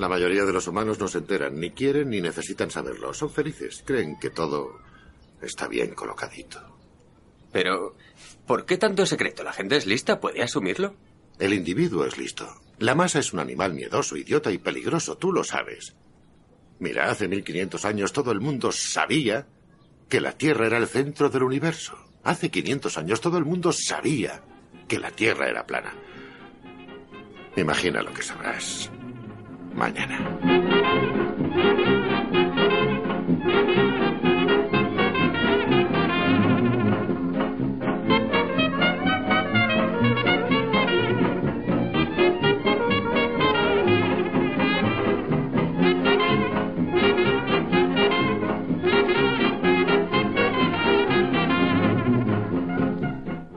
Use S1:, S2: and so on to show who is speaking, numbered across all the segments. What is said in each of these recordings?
S1: La mayoría de los humanos no se enteran, ni quieren ni necesitan saberlo. Son felices, creen que todo está bien colocadito.
S2: Pero, ¿por qué tanto secreto? ¿La gente es lista? ¿Puede asumirlo?
S1: El individuo es listo. La masa es un animal miedoso, idiota y peligroso, tú lo sabes. Mira, hace 1500 años todo el mundo sabía que la Tierra era el centro del universo. Hace 500 años todo el mundo sabía que la Tierra era plana. Imagina lo que sabrás mañana.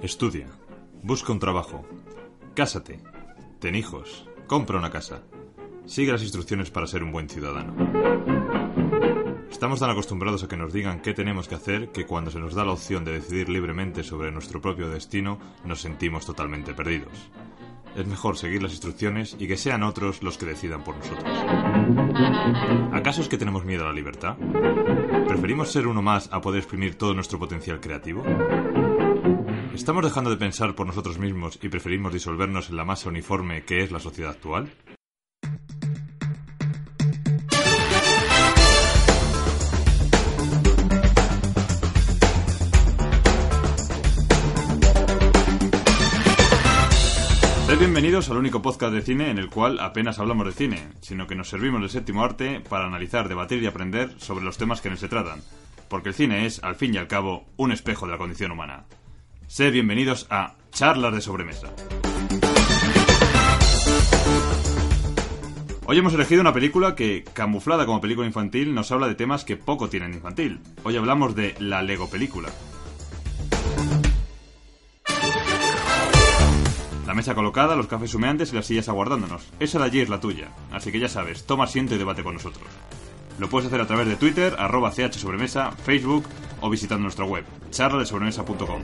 S3: Estudia, busca un trabajo, cásate, ten hijos, compra una casa, sigue las instrucciones para ser un buen ciudadano. Estamos tan acostumbrados a que nos digan qué tenemos que hacer que cuando se nos da la opción de decidir libremente sobre nuestro propio destino nos sentimos totalmente perdidos. Es mejor seguir las instrucciones y que sean otros los que decidan por nosotros. ¿Acaso es que tenemos miedo a la libertad? ¿Preferimos ser uno más a poder exprimir todo nuestro potencial creativo? ¿Estamos dejando de pensar por nosotros mismos y preferimos disolvernos en la masa uniforme que es la sociedad actual? Sed bienvenidos al único podcast de cine en el cual apenas hablamos de cine, sino que nos servimos del séptimo arte para analizar, debatir y aprender sobre los temas que en él se tratan, porque el cine es, al fin y al cabo, un espejo de la condición humana. Sed bienvenidos a Charlas de Sobremesa. Hoy hemos elegido una película que, camuflada como película infantil, nos habla de temas que poco tienen infantil. Hoy hablamos de la Lego película. La mesa colocada, los cafés humeantes y las sillas aguardándonos. Esa de allí es la tuya. Así que ya sabes, toma asiento y debate con nosotros. Lo puedes hacer a través de Twitter, arroba chsobremesa, Facebook o visitando nuestra web, charladesobremesa.com.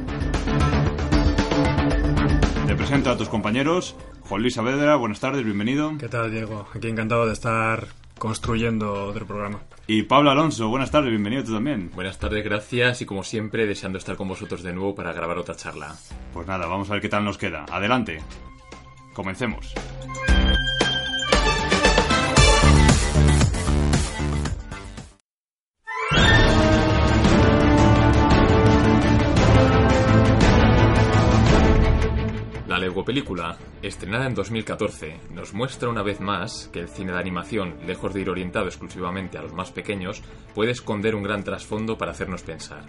S3: Te presento a tus compañeros. Juan Luis Saavedra, buenas tardes, bienvenido.
S4: ¿Qué tal, Diego? Aquí encantado de estar construyendo otro programa.
S3: Y Pablo Alonso, buenas tardes, bienvenido tú también.
S5: Buenas tardes, gracias y como siempre deseando estar con vosotros de nuevo para grabar otra charla.
S3: Pues nada, vamos a ver qué tal nos queda. Adelante. Comencemos.
S5: La Lego película, estrenada en 2014, nos muestra una vez más que el cine de animación, lejos de ir orientado exclusivamente a los más pequeños, puede esconder un gran trasfondo para hacernos pensar.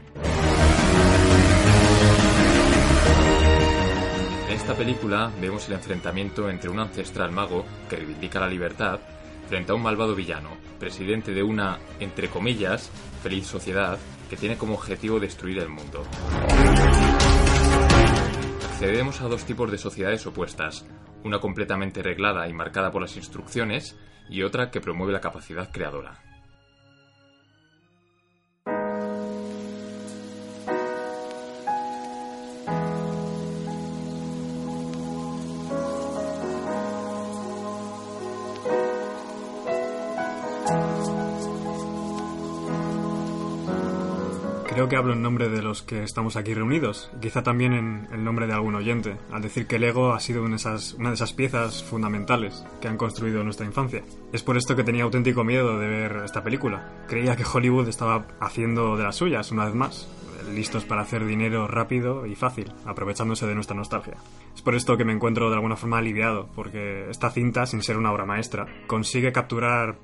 S5: En esta película vemos el enfrentamiento entre un ancestral mago que reivindica la libertad frente a un malvado villano, presidente de una, entre comillas, feliz sociedad que tiene como objetivo destruir el mundo. Accedemos a dos tipos de sociedades opuestas, una completamente reglada y marcada por las instrucciones y otra que promueve la capacidad creadora.
S4: Que hablo en nombre de los que estamos aquí reunidos, quizá también en el nombre de algún oyente, al decir que Lego ha sido una de, esas, una de esas piezas fundamentales que han construido nuestra infancia. Es por esto que tenía auténtico miedo de ver esta película. Creía que Hollywood estaba haciendo de las suyas, una vez más, listos para hacer dinero rápido y fácil, aprovechándose de nuestra nostalgia. Es por esto que me encuentro de alguna forma aliviado, porque esta cinta, sin ser una obra maestra, consigue capturar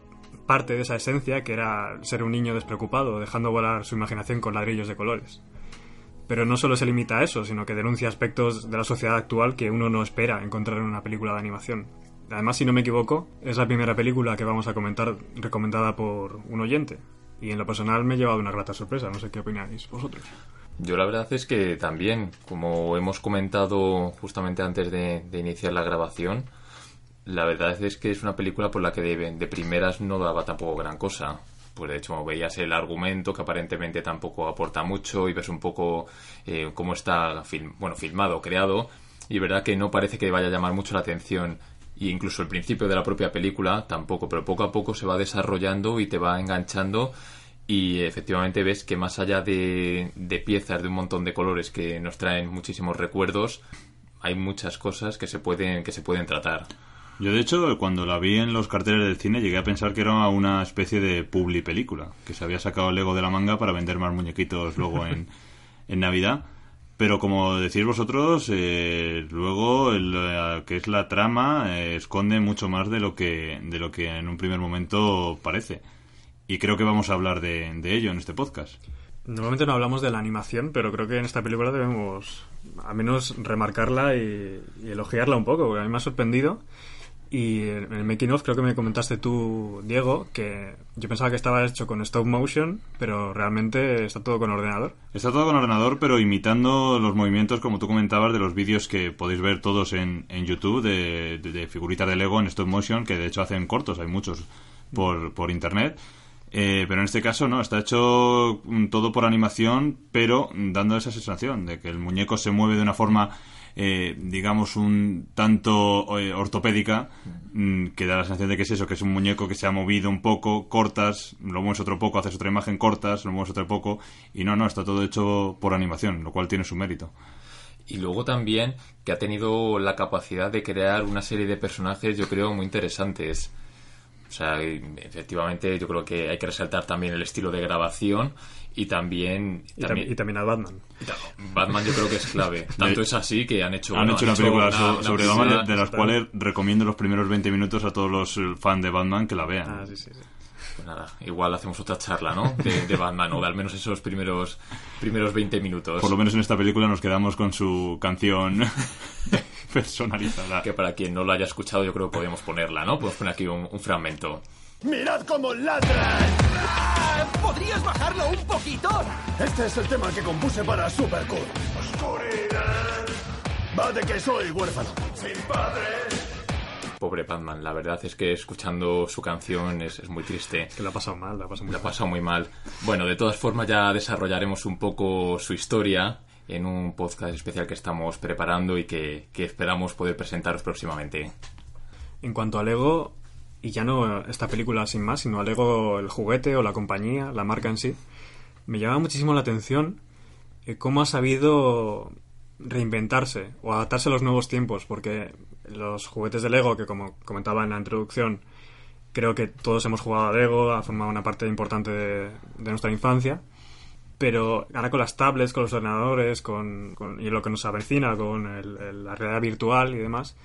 S4: parte de esa esencia que era ser un niño despreocupado, dejando volar su imaginación con ladrillos de colores. Pero no solo se limita a eso, sino que denuncia aspectos de la sociedad actual que uno no espera encontrar en una película de animación. Además, si no me equivoco, es la primera película que vamos a comentar recomendada por un oyente. Y en lo personal me he llevado una grata sorpresa, no sé qué opináis vosotros.
S5: Yo la verdad es que también, como hemos comentado justamente antes de, iniciar la grabación, la verdad es que es una película por la que de, de primeras no daba tampoco gran cosa. Pues de hecho veías el argumento que aparentemente tampoco aporta mucho y ves un poco eh, cómo está bueno, filmado, creado y verdad que no parece que vaya a llamar mucho la atención. y incluso el principio de la propia película tampoco, pero poco a poco se va desarrollando y te va enganchando y efectivamente ves que más allá de, de piezas de un montón de colores que nos traen muchísimos recuerdos, hay muchas cosas que se pueden, que se pueden tratar.
S3: Yo, de hecho, cuando la vi en los carteles del cine, llegué a pensar que era una especie de publi película, que se había sacado el Lego de la manga para vender más muñequitos luego en, en Navidad. Pero como decís vosotros, eh, luego lo que es la trama eh, esconde mucho más de lo que de lo que en un primer momento parece. Y creo que vamos a hablar de, de ello en este podcast.
S4: Normalmente no hablamos de la animación, pero creo que en esta película debemos al menos remarcarla y, y elogiarla un poco, porque a mí me ha sorprendido. Y en el making of creo que me comentaste tú, Diego, que yo pensaba que estaba hecho con stop motion, pero realmente está todo con ordenador.
S3: Está todo con ordenador, pero imitando los movimientos, como tú comentabas, de los vídeos que podéis ver todos en, en YouTube de, figuritas de Lego en stop motion, que de hecho hacen cortos, hay muchos por, por internet. Eh, pero en este caso no, está hecho mm, todo por animación, pero dando esa sensación de que el muñeco se mueve de una forma, eh, digamos, un tanto eh, ortopédica, mm, que da la sensación de que es eso, que es un muñeco que se ha movido un poco, cortas, lo mueves otro poco, haces otra imagen, cortas, lo mueves otro poco, y no, no, está todo hecho por animación, lo cual tiene su mérito.
S5: Y luego también que ha tenido la capacidad de crear una serie de personajes, yo creo, muy interesantes. O sea, efectivamente, yo creo que hay que resaltar también el estilo de grabación y también.
S4: Y, tam- y también a Batman.
S5: Batman, yo creo que es clave. Tanto es así que han hecho.
S3: Han
S5: bueno,
S3: hecho una película
S5: una-
S3: so-
S5: una
S3: sobre Batman, de, de las cuales recomiendo los primeros 20 minutos a todos los eh, fans de Batman que la vean.
S4: Ah, sí, sí, sí.
S5: Pues nada, igual hacemos otra charla, ¿no? De, de Batman, o de al menos esos primeros, primeros 20 minutos.
S3: Por lo menos en esta película nos quedamos con su canción personalizada.
S5: Que para quien no lo haya escuchado, yo creo que podemos ponerla, ¿no? Podemos poner aquí un, un fragmento.
S6: ¡Mirad cómo ladran!
S7: ¿Podrías bajarlo un poquito?
S6: Este es el tema que compuse para Supercool. Oscuridad. Va de que soy huérfano. Sin padres.
S5: Pobre Batman, la verdad es que escuchando su canción es, es muy triste.
S4: Que la ha pasado mal, la ha pasado muy
S5: La ha
S4: mal.
S5: pasado muy mal. Bueno, de todas formas ya desarrollaremos un poco su historia en un podcast especial que estamos preparando y que, esperamos poder presentaros próximamente.
S4: En cuanto a Lego, y ya no esta película sin más, sino a Lego el juguete o la compañía, la marca en sí, me llama muchísimo la atención eh, cómo ha sabido reinventarse o adaptarse a los nuevos tiempos, porque los juguetes de Lego, que como comentaba en la introducción, creo que todos hemos jugado a Lego, ha formado una parte importante de nuestra infancia, pero ahora con las tablets, con los ordenadores, con, con- y lo que nos avecina con el- el- la realidad virtual y demás,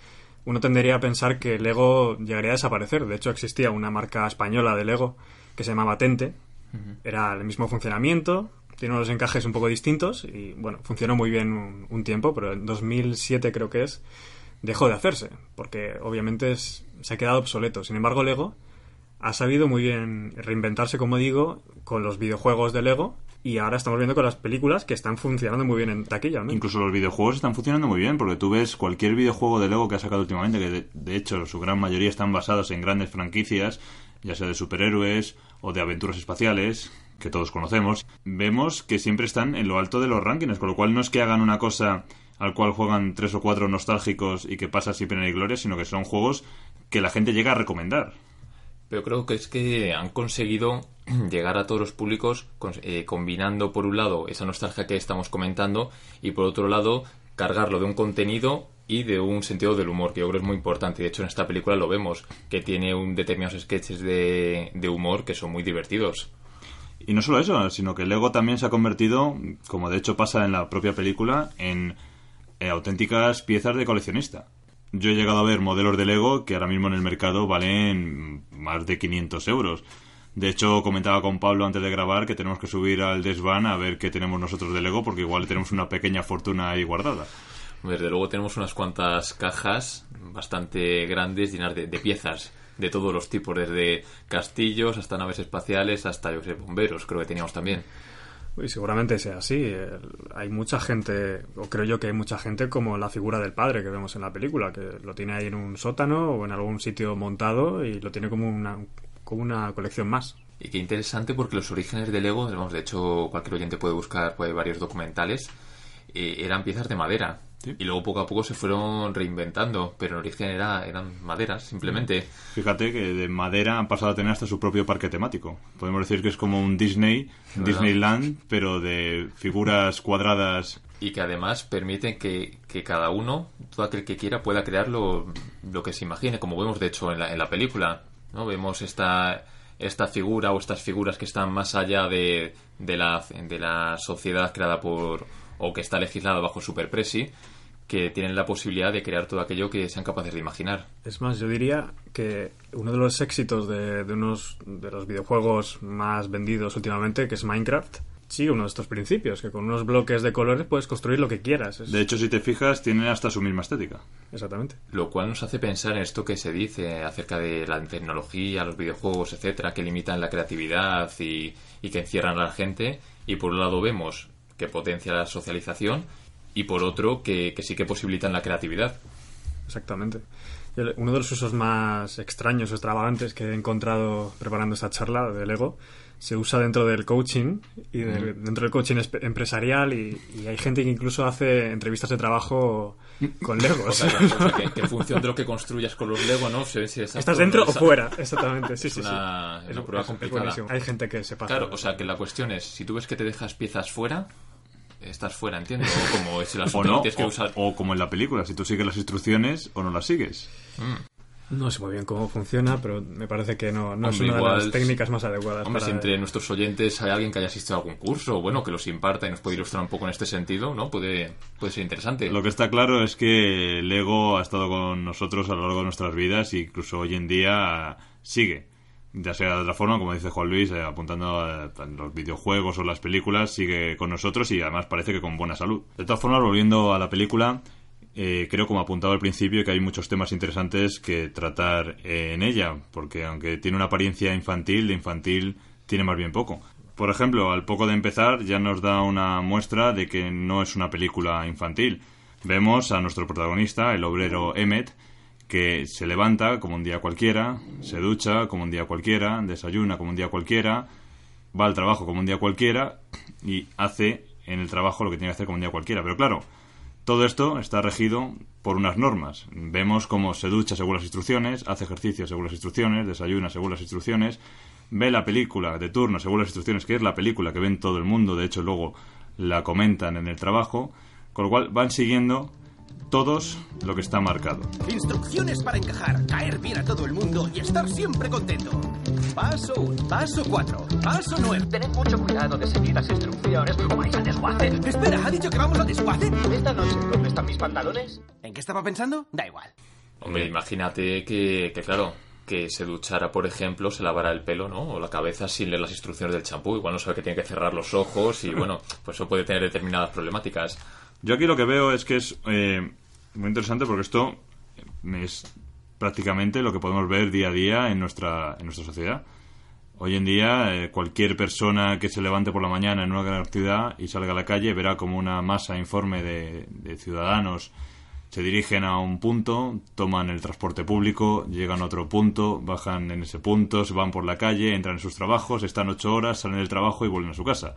S4: uno tendería a pensar que Lego llegaría a desaparecer. De hecho, existía una marca española de Lego que se llamaba Tente. Era el mismo funcionamiento, tiene unos encajes un poco distintos y, bueno, funcionó muy bien un, un tiempo, pero en 2007 creo que es, dejó de hacerse, porque obviamente es- se ha quedado obsoleto. Sin embargo, Lego ha sabido muy bien reinventarse, como digo, con los videojuegos de Lego y ahora estamos viendo con las películas que están funcionando muy bien en taquilla, ¿no?
S3: Incluso los videojuegos están funcionando muy bien, porque tú ves cualquier videojuego de Lego que ha sacado últimamente, que de, de hecho su gran mayoría están basados en grandes franquicias, ya sea de superhéroes o de aventuras espaciales, que todos conocemos, vemos que siempre están en lo alto de los rankings, con lo cual no es que hagan una cosa al cual juegan tres o cuatro nostálgicos y que pasa sin pena ni gloria, sino que son juegos que la gente llega a recomendar.
S5: Pero creo que es que han conseguido llegar a todos los públicos eh, combinando por un lado esa nostalgia que estamos comentando y por otro lado cargarlo de un contenido y de un sentido del humor que yo creo es muy importante. De hecho en esta película lo vemos que tiene un determinados sketches de, de humor que son muy divertidos.
S3: Y no solo eso, sino que Lego también se ha convertido, como de hecho pasa en la propia película, en eh, auténticas piezas de coleccionista. Yo he llegado a ver modelos de Lego que ahora mismo en el mercado valen más de 500 euros. De hecho, comentaba con Pablo antes de grabar que tenemos que subir al desván a ver qué tenemos nosotros de Lego, porque igual tenemos una pequeña fortuna ahí guardada.
S5: Desde luego tenemos unas cuantas cajas bastante grandes llenas de, de piezas de todos los tipos, desde castillos hasta naves espaciales, hasta yo sé, bomberos, creo que teníamos también.
S4: Y seguramente sea así. El- Hay mucha gente, o creo yo que hay mucha gente como la figura del padre que vemos en la película, que lo tiene ahí en un sótano o en algún sitio montado y lo tiene como una, como una colección más.
S5: Y qué interesante porque los orígenes de Lego, vamos, de hecho cualquier oyente puede buscar pues, varios documentales, eh, eran piezas de madera. Y luego poco a poco se fueron reinventando, pero en origen era, eran maderas, simplemente.
S3: Fíjate que de madera han pasado a tener hasta su propio parque temático. Podemos decir que es como un Disney. Disneyland, pero de figuras cuadradas.
S5: Y que además permiten que, que cada uno, todo aquel que quiera, pueda crear lo, lo que se imagine, como vemos de hecho en la, en la película. ¿no? Vemos esta, esta figura o estas figuras que están más allá de, de, la, de la sociedad creada por o que está legislada bajo Super Presi, que tienen la posibilidad de crear todo aquello que sean capaces de imaginar.
S4: Es más, yo diría que uno de los éxitos de, de unos de los videojuegos más vendidos últimamente, que es Minecraft, sigue uno de estos principios, que con unos bloques de colores puedes construir lo que quieras. Es-
S3: De hecho, si te fijas, tienen hasta su misma estética.
S4: Exactamente.
S5: Lo cual nos hace pensar en esto que se dice acerca de la tecnología, los videojuegos, etcétera, que limitan la creatividad y, y que encierran a la gente. Y por un lado vemos que potencia la socialización y por otro que, que sí que posibilitan la creatividad.
S4: Exactamente. Uno de los usos más extraños o extravagantes que he encontrado preparando esta charla de Lego se usa dentro del coaching y del- dentro del coaching empresarial y, y hay gente que incluso hace entrevistas de trabajo con Legos.
S5: O sea, que, o sea, que- que en función de lo que construyas con los Lego, ¿no? Se ve si
S4: ¿Estás dentro o fuera? Exactamente, sí,
S5: Es
S4: sí, sí.
S5: una- es una prueba complicada.
S4: buenísimo. Hay gente que se pasa.
S5: Claro, o sea, que la cuestión es, si tú ves que te dejas piezas fuera, estás fuera, ¿entiendes? O como si las
S3: O no,
S5: tienes que
S3: o,
S5: usar...
S3: o como en la película, si tú sigues las instrucciones o no las sigues.
S4: No sé muy bien cómo funciona, pero me parece que no, no es una de las técnicas más adecuadas.
S5: Hombre,
S4: para-
S5: si entre nuestros oyentes hay alguien que haya asistido a algún curso, o bueno, que los imparta y nos puede ilustrar un poco en este sentido, ¿no? Puede, puede ser interesante.
S3: Lo que está claro es que Lego ha estado con nosotros a lo largo de nuestras vidas e incluso hoy en día sigue. Ya sea de otra forma, como dice Juan Luis, eh, apuntando a, los videojuegos o las películas, sigue con nosotros y además parece que con buena salud. De todas formas, volviendo a la película, eh, creo, como apuntaba al principio, que hay muchos temas interesantes que tratar en ella, porque aunque tiene una apariencia infantil, de infantil tiene más bien poco. Por ejemplo, al poco de empezar ya nos da una muestra de que no es una película infantil. Vemos a nuestro protagonista, el obrero Emmet, que se levanta como un día cualquiera, se ducha como un día cualquiera, desayuna como un día cualquiera, va al trabajo como un día cualquiera y hace en el trabajo lo que tiene que hacer como un día cualquiera. Pero claro, todo esto está regido por unas normas. Vemos cómo se ducha según las instrucciones, hace ejercicio según las instrucciones, desayuna según las instrucciones, ve la película de turno según las instrucciones, que es la película que ven todo el mundo, de hecho luego la comentan en el trabajo, con lo cual van siguiendo todos lo que está marcado.
S7: Instrucciones para encajar, caer bien a todo el mundo y estar siempre contento. Paso 1, paso 4, paso 9.
S8: Tened mucho cuidado de seguir las instrucciones o vais al desguace.
S7: Espera, ¿ha dicho que vamos al desguace?
S8: Esta noche, ¿dónde están mis pantalones?
S7: ¿En qué estaba pensando? Da igual.
S5: Hombre, imagínate que, que, claro, que se duchara, por ejemplo, se lavara el pelo, ¿no? O la cabeza sin leer las instrucciones del champú. Igual no sabe que tiene que cerrar los ojos y, bueno, pues eso puede tener determinadas problemáticas.
S3: Yo aquí lo que veo es que es eh, muy interesante porque esto es prácticamente lo que podemos ver día a día en nuestra, en nuestra sociedad. Hoy en día, eh, cualquier persona que se levante por la mañana en una gran ciudad y salga a la calle verá como una masa informe de, de ciudadanos se dirigen a un punto, toman el transporte público, llegan a otro punto, bajan en ese punto, se van por la calle, entran en sus trabajos, están ocho horas, salen del trabajo y vuelven a su casa.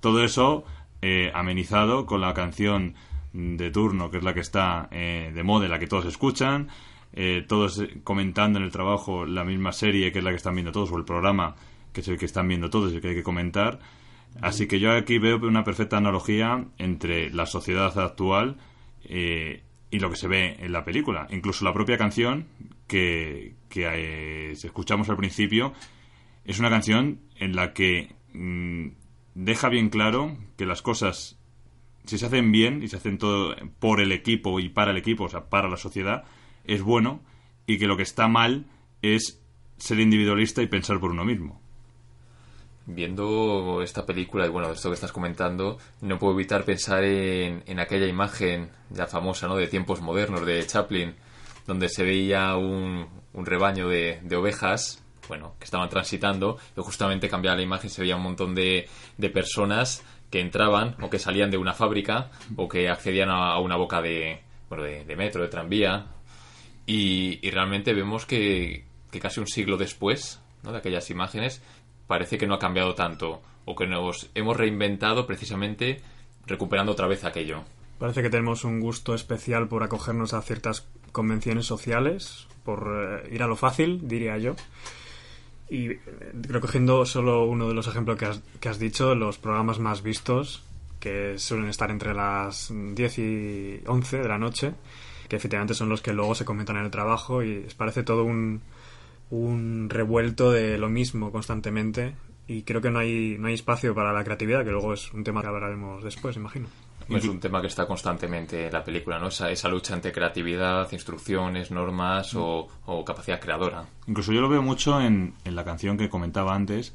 S3: Todo eso eh, amenizado con la canción de turno, que es la que está eh, de moda, la que todos escuchan, eh, todos comentando en el trabajo la misma serie, que es la que están viendo todos, o el programa, que es el que están viendo todos y que hay que comentar. Así que yo aquí veo una perfecta analogía entre la sociedad actual eh, y lo que se ve en la película. Incluso la propia canción que, que eh, escuchamos al principio es una canción en la que mm, deja bien claro que las cosas, si se hacen bien y se hacen todo por el equipo y para el equipo, o sea, para la sociedad, es bueno y que lo que está mal es ser individualista y pensar por uno mismo.
S5: Viendo esta película y bueno, esto que estás comentando, no puedo evitar pensar en, en aquella imagen ya famosa, ¿no? De tiempos modernos de Chaplin, donde se veía un, un rebaño de, de ovejas, bueno, que estaban transitando, y justamente cambiaba la imagen, se veía un montón de, de personas que entraban o que salían de una fábrica o que accedían a, una boca de, bueno, de, de metro, de tranvía, y, y realmente vemos que, que casi un siglo después ¿no? de aquellas imágenes parece que no ha cambiado tanto o que nos hemos reinventado precisamente recuperando otra vez aquello.
S4: Parece que tenemos un gusto especial por acogernos a ciertas convenciones sociales, por eh, ir a lo fácil, diría yo. Y eh, recogiendo solo uno de los ejemplos que has, que has dicho, los programas más vistos, que suelen estar entre las 10 y 11 de la noche, que efectivamente son los que luego se comentan en el trabajo y parece todo un, un revuelto de lo mismo constantemente y creo que no hay, no hay espacio para la creatividad, que luego es un tema que hablaremos después, imagino.
S5: Es un tema que está constantemente en la película, ¿no? Esa, esa lucha entre creatividad, instrucciones, normas o, o capacidad creadora.
S3: Incluso yo lo veo mucho en, en la canción que comentaba antes,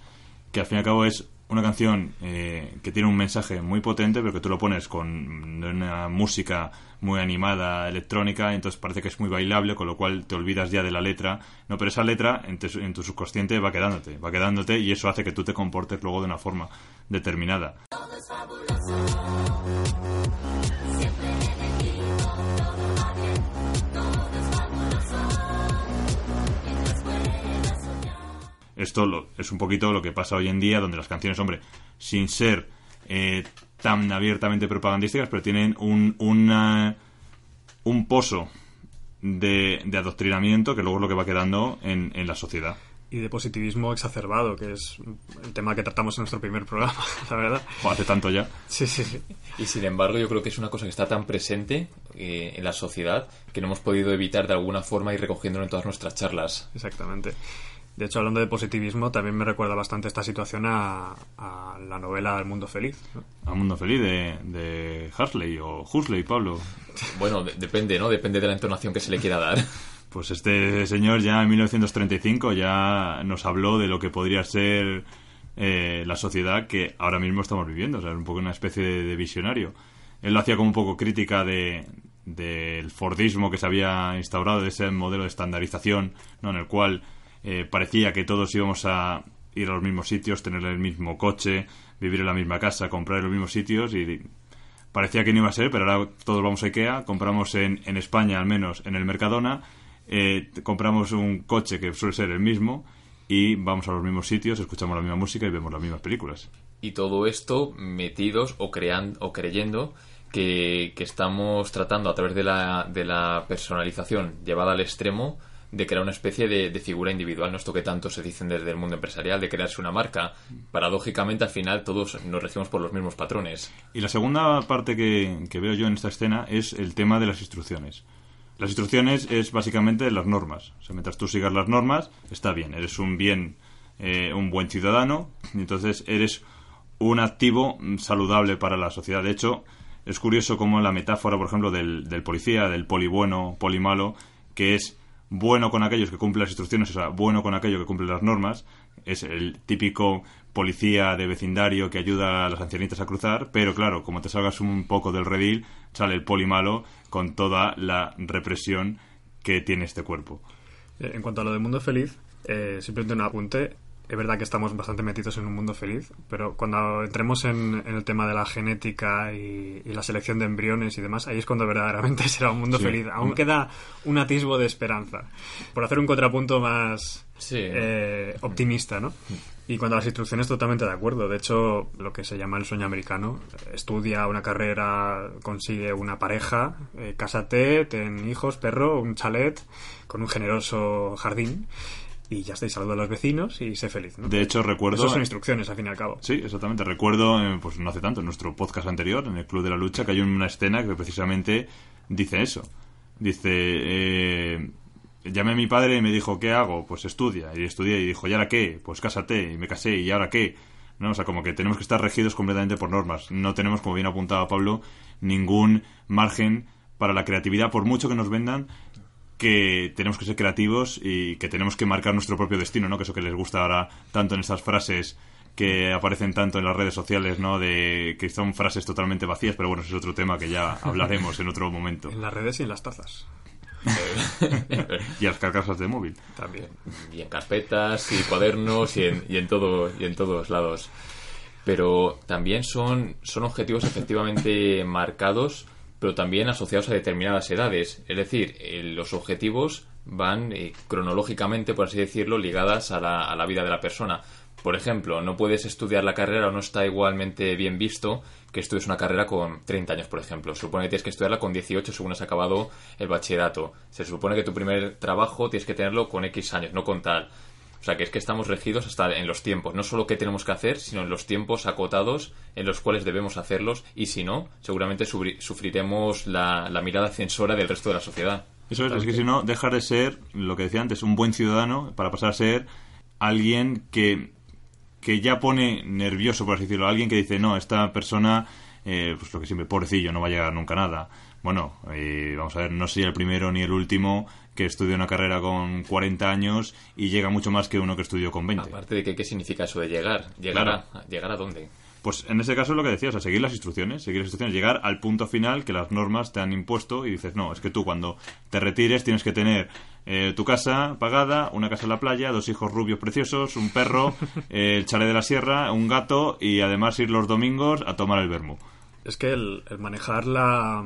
S3: que al fin y al cabo es una canción eh, que tiene un mensaje muy potente, pero que tú lo pones con una música muy animada, electrónica, entonces parece que es muy bailable, con lo cual te olvidas ya de la letra. No, pero esa letra en, te- en tu subconsciente va quedándote, va quedándote y eso hace que tú te comportes luego de una forma determinada. Esto lo- es un poquito lo que pasa hoy en día, donde las canciones, hombre, sin ser eh, tan abiertamente propagandísticas, pero tienen un, una- un pozo de, de adoctrinamiento que luego es lo que va quedando en, en la sociedad.
S4: Y de positivismo exacerbado, que es el tema que tratamos en nuestro primer programa, la verdad.
S3: O hace tanto ya.
S4: Sí, sí, sí.
S5: Y sin embargo, yo creo que es una cosa que está tan presente eh, en la sociedad que no hemos podido evitar de alguna forma ir recogiéndolo en todas nuestras charlas.
S4: Exactamente. De hecho, hablando de positivismo, también me recuerda bastante esta situación a, a la novela El Mundo Feliz. ¿no?
S3: A Mundo Feliz de, de Huxley o Huxley, Pablo.
S5: Bueno, de- depende, ¿no? Depende de la entonación que se le quiera dar.
S3: Pues este señor ya en 1935 ya nos habló de lo que podría ser eh, la sociedad que ahora mismo estamos viviendo. O sea, es un poco una especie de, de visionario. Él lo hacía como un poco crítica de del Fordismo que se había instaurado, de ese modelo de estandarización, ¿no? en el cual eh, parecía que todos íbamos a ir a los mismos sitios, tener el mismo coche, vivir en la misma casa, comprar en los mismos sitios y parecía que no iba a ser, pero ahora todos vamos a Ikea, compramos en, en España al menos en el Mercadona, eh, compramos un coche que suele ser el mismo y vamos a los mismos sitios, escuchamos la misma música y vemos las mismas películas.
S5: Y todo esto metidos o, crean, o creyendo que, que estamos tratando a través de la, de la personalización llevada al extremo de crear una especie de, de figura individual, no esto que tanto se dicen desde el mundo empresarial, de crearse una marca. Paradójicamente, al final, todos nos regimos por los mismos patrones.
S3: Y la segunda parte que, que veo yo en esta escena es el tema de las instrucciones. Las instrucciones es básicamente las normas. O sea, mientras tú sigas las normas, está bien. Eres un bien, eh, un buen ciudadano, y entonces eres un activo saludable para la sociedad. De hecho, es curioso como la metáfora, por ejemplo, del, del policía, del poli bueno, poli malo, que es bueno con aquellos que cumplen las instrucciones, o sea, bueno con aquello que cumple las normas, es el típico policía de vecindario que ayuda a las ancianitas a cruzar, pero claro, como te salgas un poco del redil, sale el poli malo con toda la represión que tiene este cuerpo.
S4: Eh, En cuanto a lo del mundo feliz, eh, simplemente un apunte. Es verdad que estamos bastante metidos en un mundo feliz, pero cuando entremos en, en el tema de la genética y, y la selección de embriones y demás, ahí es cuando verdaderamente será un mundo
S3: Sí.
S4: feliz. Aún queda un atisbo de esperanza. Por hacer un contrapunto más
S5: Sí.
S4: eh, optimista, ¿no? Y cuando las instrucciones, totalmente de acuerdo. De hecho, lo que se llama el sueño americano, estudia una carrera, consigue una pareja, eh, cásate, ten hijos, perro, un chalet, con un generoso jardín, y ya estáis saluda a los vecinos y sé feliz, ¿no?
S3: De hecho, recuerdo...
S4: Eso son instrucciones, al fin y al cabo.
S3: Sí, exactamente. Recuerdo, eh, pues no hace tanto, en nuestro podcast anterior, en el Club de la Lucha, que hay una escena que precisamente dice eso. Dice, eh, llamé a mi padre y me dijo, ¿qué hago? Pues estudia. Y estudié y dijo, ¿y ahora qué? Pues cásate. Y me casé. ¿Y ahora qué? ¿No? O sea, como que tenemos que estar regidos completamente por normas. No tenemos, como bien apuntaba Pablo, ningún margen para la creatividad, por mucho que nos vendan que tenemos que ser creativos y que tenemos que marcar nuestro propio destino, ¿no? Que eso que les gusta ahora tanto en estas frases que aparecen tanto en las redes sociales, ¿no? De que son frases totalmente vacías, pero bueno, ese es otro tema que ya hablaremos en otro momento.
S4: En las redes y en las tazas.
S3: y las carcasas de móvil.
S4: También.
S5: y en carpetas y cuadernos y en, y en todo y en todos lados pero también son son objetivos efectivamente marcados pero también asociados a determinadas edades es decir eh, los objetivos van eh, cronológicamente por así decirlo ligadas a la, a la vida de la persona Por ejemplo, no puedes estudiar la carrera o no está igualmente bien visto que estudies una carrera con 30 años, por ejemplo. Se supone que tienes que estudiarla con 18 según has acabado el bachillerato. Se supone que tu primer trabajo tienes que tenerlo con X años, no con tal. O sea, que es que estamos regidos hasta en los tiempos, no solo qué tenemos que hacer, sino en los tiempos acotados en los cuales debemos hacerlos, y si no, seguramente sufriremos la, la mirada censora del resto de la sociedad.
S3: Eso es, es que si no, dejar de ser, lo que decía antes, un buen ciudadano para pasar a ser alguien que, que ya pone nervioso, por así decirlo, alguien que dice, no, esta persona, eh, pues lo que siempre, pobrecillo, no va a llegar nunca a nada. Bueno, eh, vamos a ver, no soy el primero ni el último que estudia una carrera con 40 años y llega mucho más que uno que estudió con 20.
S5: Aparte de que, ¿qué significa eso de llegar? ¿Llegar, a, ¿Llegar a dónde?
S3: Pues en ese caso es lo que decías, a seguir las instrucciones, seguir las instrucciones, llegar al punto final que las normas te han impuesto y dices, no, es que tú cuando te retires tienes que tener eh, tu casa pagada, una casa en la playa, dos hijos rubios preciosos, un perro, eh, el chalet de la sierra, un gato y además ir los domingos a tomar el vermo.
S4: Es que el manejar la,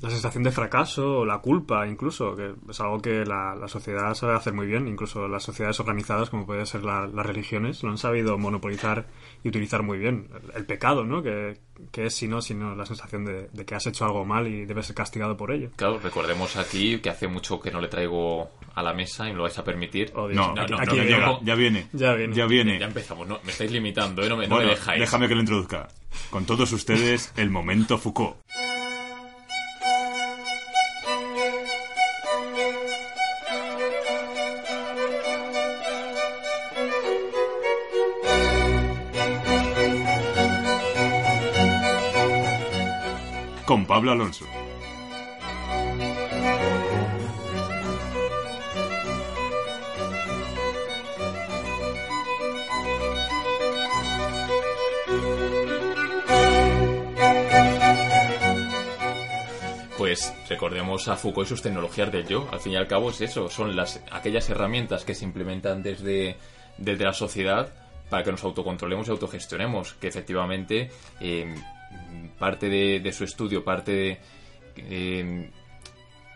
S4: la sensación de fracaso o la culpa incluso, que es algo que la, sociedad sabe hacer muy bien, incluso las sociedades organizadas como pueden ser las religiones lo han sabido monopolizar y utilizar muy bien. El, pecado, ¿no? Que, es si no, sino la sensación de, que has hecho algo mal y debes ser castigado por ello.
S5: Claro, recordemos aquí que hace mucho que no le traigo a la mesa y me lo vais a permitir.
S3: Oh, no, no, aquí, ya, viene.
S4: Ya viene.
S3: Ya viene.
S5: Ya empezamos, no, me estáis limitando, ¿eh? no, me, no me dejáis.
S3: Déjame que lo introduzca. Con todos ustedes, el momento Foucault. Pablo Alonso.
S5: Pues recordemos a Foucault y sus tecnologías del yo. Al fin y al cabo es eso, son las aquellas herramientas que se implementan desde, desde la sociedad para que nos autocontrolemos y autogestionemos, que efectivamente eh, parte de, su estudio, parte de eh,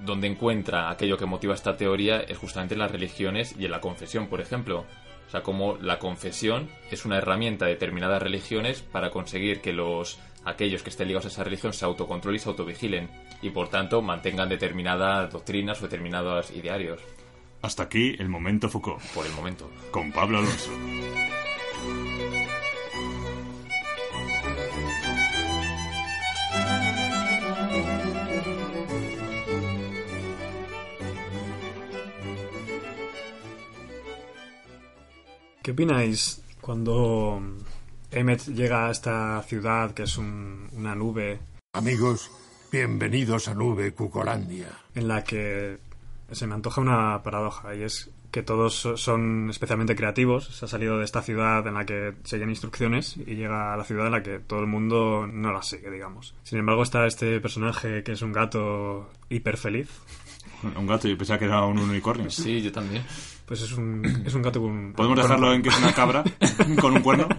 S5: donde encuentra aquello que motiva esta teoría es justamente en las religiones y en la confesión, por ejemplo. O sea, como la confesión es una herramienta de determinadas religiones para conseguir que los aquellos que estén ligados a esa religión se autocontrolen y se autovigilen y por tanto mantengan determinadas doctrinas o determinados idearios.
S3: Hasta aquí el momento Foucault.
S5: Por el momento.
S3: Con Pablo Alonso.
S4: ¿Qué opináis cuando Emmet llega a esta ciudad que es una nube?
S1: Amigos, bienvenidos a Nube Cucolandia.
S4: En la que se me antoja una paradoja y es que todos son especialmente creativos. Se ha salido de esta ciudad en la que siguen instrucciones y llega a la ciudad en la que todo el mundo no las sigue, digamos. Sin embargo, está este personaje que es un gato hiper feliz.
S3: Un gato, yo pensaba que era un unicornio.
S5: Sí, yo también.
S4: Pues es un, es un gato con...
S3: ¿Podemos dejarlo en que es una cabra con un cuerno?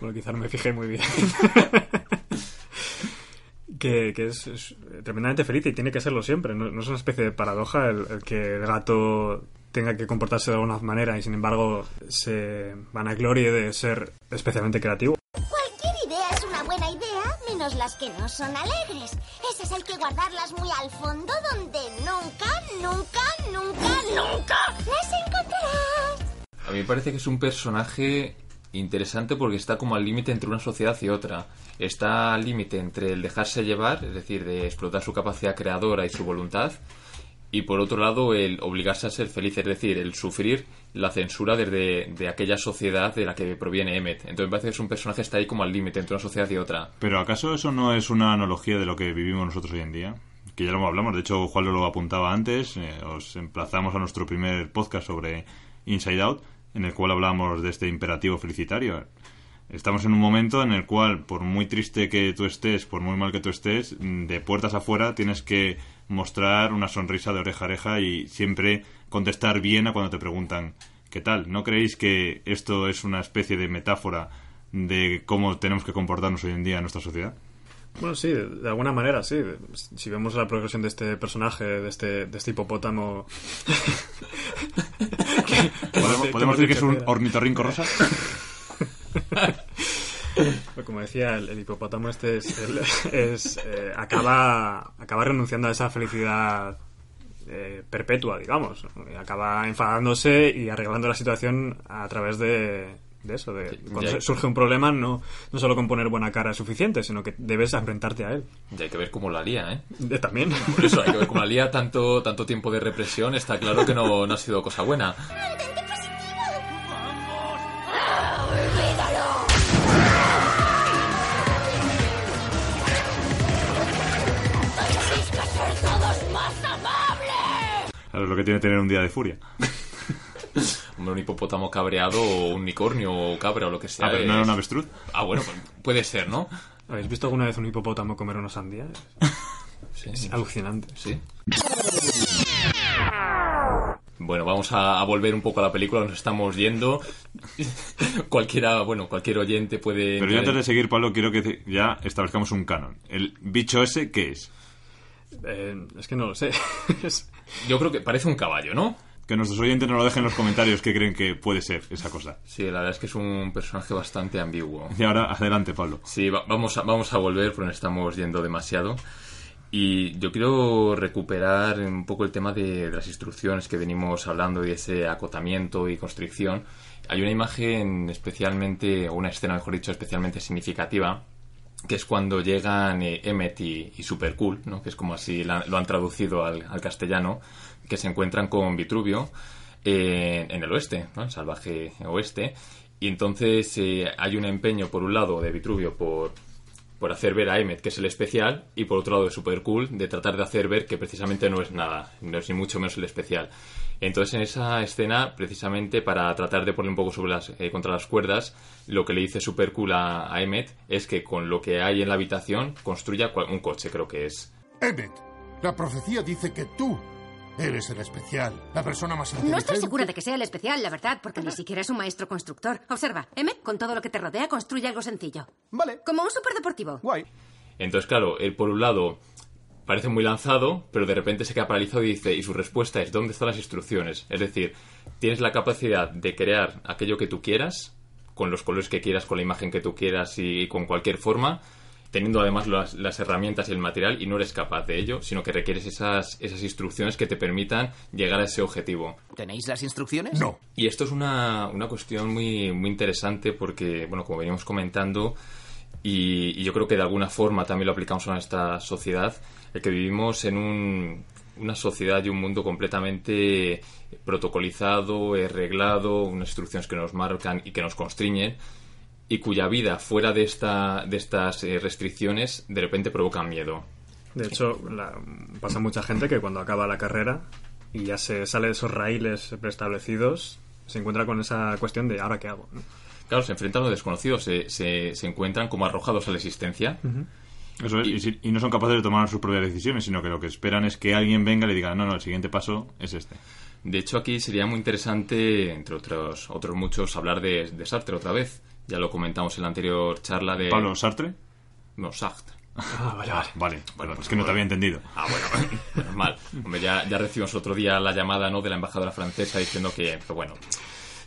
S4: bueno, quizás no me fijé muy bien. que, es, tremendamente feliz y tiene que serlo siempre. No, es una especie de paradoja el, que el gato tenga que comportarse de alguna manera y sin embargo se van a gloria de ser especialmente creativo.
S9: Las que no son alegres. Que guardarlas muy al fondo donde nunca, nunca, nunca, nunca las encontrarás.
S5: A mí me parece que es un personaje interesante porque está como al límite entre una sociedad y otra. Está al límite entre el dejarse llevar, es decir, de explotar su capacidad creadora y su voluntad, y por otro lado el obligarse a ser feliz, es decir, el sufrir la censura desde de aquella sociedad de la que proviene Emmet. Entonces me parece que es un personaje que está ahí como al límite entre una sociedad y otra.
S3: Pero ¿acaso eso no es una analogía de lo que vivimos nosotros hoy en día? Que ya lo hablamos, de hecho Juan lo apuntaba antes, eh, os emplazamos a nuestro primer podcast sobre Inside Out, en el cual hablábamos de este imperativo felicitario. Estamos en un momento en el cual, por muy triste que tú estés, por muy mal que tú estés, de puertas afuera tienes que mostrar una sonrisa de oreja a oreja y siempre contestar bien a cuando te preguntan qué tal. ¿No creéis que esto es una especie de metáfora de cómo tenemos que comportarnos hoy en día en nuestra sociedad?
S4: Bueno, sí, de, alguna manera, sí. Si vemos la progresión de este personaje, de este, de este hipopótamo...
S3: ¿Podemos, ¿Podemos decir que es un ornitorrinco rosa?
S4: Como decía, el, el hipopótamo este es, el- es, eh, acaba, acaba renunciando a esa felicidad eh, perpetua, digamos. Acaba enfadándose y arreglando la situación a través de, de eso. De, cuando surge un problema, no, no solo con poner buena cara es suficiente, sino que debes enfrentarte a él.
S5: Y hay que ver cómo la lía, ¿eh?
S4: Eh, También.
S5: Por eso hay que ver cómo la lía tanto, tanto tiempo de represión. Está claro que no, no ha sido cosa buena.
S3: Claro, es lo que tiene tener un día de furia.
S5: Hombre, un hipopótamo cabreado o un unicornio o cabra o lo que sea.
S3: Ah, pero no era un avestruz.
S5: Ah, bueno, pues puede ser, ¿no?
S4: ¿Habéis visto alguna vez un hipopótamo comer una sandía?
S5: Sí,
S4: Es alucinante.
S5: sí. Bueno, vamos a, a volver un poco a la película, nos estamos yendo. Cualquiera, bueno, cualquier oyente puede...
S3: Pero yo antes de seguir, Pablo, quiero que ya establezcamos un canon. ¿El bicho ese qué es?
S4: Eh, es que no lo sé.
S5: Yo creo que parece un caballo, ¿no?
S3: Que nuestros oyentes nos lo dejen en los comentarios qué creen que puede ser esa cosa.
S5: Sí, la verdad es que es un personaje bastante ambiguo.
S3: Y ahora, adelante, Pablo.
S5: Sí, va- vamos, a, vamos a volver porque nos estamos yendo demasiado. Y yo quiero recuperar un poco el tema de, de las instrucciones que venimos hablando y ese acotamiento y constricción. Hay una imagen especialmente, o una escena, mejor dicho, especialmente significativa, que es cuando llegan eh, Emmet y, y Supercool, ¿no? que es como así lo han traducido al, al castellano, que se encuentran con Vitruvio eh, en el oeste, ¿no? el salvaje oeste, y entonces eh, hay un empeño, por un lado, de Vitruvio por, por hacer ver a Emmet que es el especial, y por otro lado de Supercool de tratar de hacer ver que precisamente no es nada, no es ni mucho menos el especial. Entonces en esa escena, precisamente para tratar de poner un poco sobre las, eh, contra las cuerdas, lo que le dice Supercool a, a Emmet es que con lo que hay en la habitación construya cual- un coche, creo que es.
S6: Emmet, la profecía dice que tú eres el especial, la persona más inteligente.
S10: No estoy segura de que sea el especial, la verdad, porque ni siquiera es un maestro constructor. Observa, Emmet, con todo lo que te rodea, construye algo sencillo.
S6: Vale,
S10: Como un superdeportivo.
S6: guay.
S5: Entonces, claro, él por un lado parece muy lanzado, pero de repente se queda paralizado y dice, y su respuesta es, ¿dónde están las instrucciones? Es decir, tienes la capacidad de crear aquello que tú quieras, con los colores que quieras, con la imagen que tú quieras y con cualquier forma, teniendo además las, las herramientas y el material, y no eres capaz de ello, sino que requieres esas, esas instrucciones que te permitan llegar a ese objetivo.
S7: ¿Tenéis las instrucciones?
S6: No.
S5: Y esto es una, una cuestión muy, muy interesante porque, bueno, como veníamos comentando, y, y yo creo que de alguna forma también lo aplicamos a nuestra sociedad, el que vivimos en un- una sociedad y un mundo completamente protocolizado, reglado, unas instrucciones que nos marcan y que nos constriñen, y cuya vida fuera de, esta, de estas eh, restricciones de repente provocan miedo.
S4: De hecho, la- pasa mucha gente que cuando acaba la carrera y ya se sale de esos raíles preestablecidos, se encuentra con esa cuestión de ¿ahora qué hago?
S5: Claro, se enfrentan a los desconocidos, se, se, se encuentran como arrojados a la existencia.
S3: Eso es, y, si- y no son capaces de tomar sus propias decisiones, sino que lo que esperan es que alguien venga y le diga, no, no, el siguiente paso es este.
S5: De hecho, aquí sería muy interesante, entre otros, otros muchos, hablar de, de Sartre otra vez. Ya lo comentamos en la anterior charla de...
S3: Pablo Sartre.
S5: No, Sartre.
S4: Ah, vale, vale.
S3: Vale, bueno, es que no te había entendido.
S5: Ah, bueno, menos mal. Hombre, ya, ya recibimos otro día la llamada ¿no? de la embajadora francesa diciendo que, pero bueno,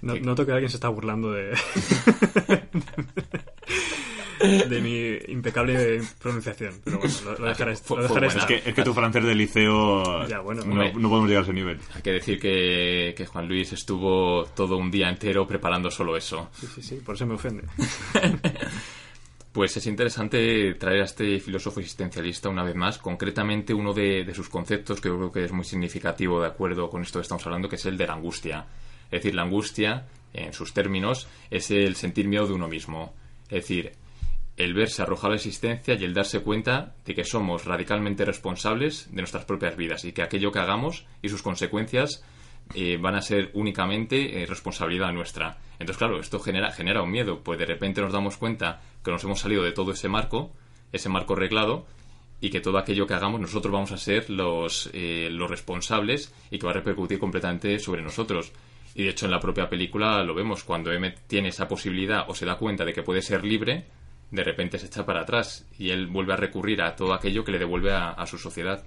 S4: No-
S5: Sí.
S4: Noto que alguien se está burlando de... de mi impecable pronunciación. Pero bueno, lo, lo dejaré, lo.
S3: Es que, es que tu francés de liceo
S4: Ya, bueno,
S3: no,
S5: hombre.
S3: no podemos llegar a ese nivel.
S5: hay que decir que, que Juan Luis estuvo todo un día entero preparando solo eso.
S4: Sí, sí, sí, por eso me ofende.
S5: Pues es interesante traer a este filósofo existencialista una vez más, concretamente uno de, de sus conceptos que yo creo que es muy significativo de acuerdo con esto que estamos hablando, que es el de la angustia. Es decir, la angustia, en sus términos, es el sentir miedo de uno mismo. Es decir, el verse arrojado a la existencia y el darse cuenta de que somos radicalmente responsables de nuestras propias vidas y que aquello que hagamos y sus consecuencias eh, van a ser únicamente eh, responsabilidad nuestra. Entonces, claro, esto genera, genera un miedo, pues de repente nos damos cuenta que nos hemos salido de todo ese marco, ese marco reglado, y que todo aquello que hagamos nosotros vamos a ser los, eh, los responsables y que va a repercutir completamente sobre nosotros. Y de hecho en la propia película lo vemos, cuando Emmet tiene esa posibilidad o se da cuenta de que puede ser libre, de repente se echa para atrás y él vuelve a recurrir a todo aquello que le devuelve a, a su sociedad.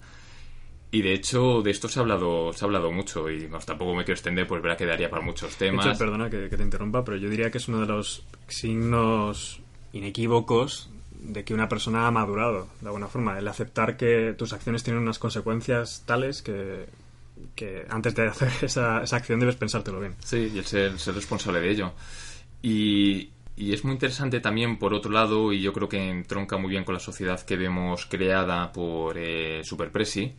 S5: Y de hecho, de esto se ha hablado, se ha hablado mucho y vamos, tampoco me quiero extender, pues verá que daría para muchos temas.
S4: hecho, perdona que, que te interrumpa, pero yo diría que es uno de los signos inequívocos de que una persona ha madurado, de alguna forma. El aceptar que tus acciones tienen unas consecuencias tales que, que antes de hacer esa, esa acción debes pensártelo bien.
S5: Sí, y el ser, ser responsable de ello. Y, y es muy interesante también, por otro lado, y yo creo que entronca muy bien con la sociedad que vemos creada por eh, Super Presi,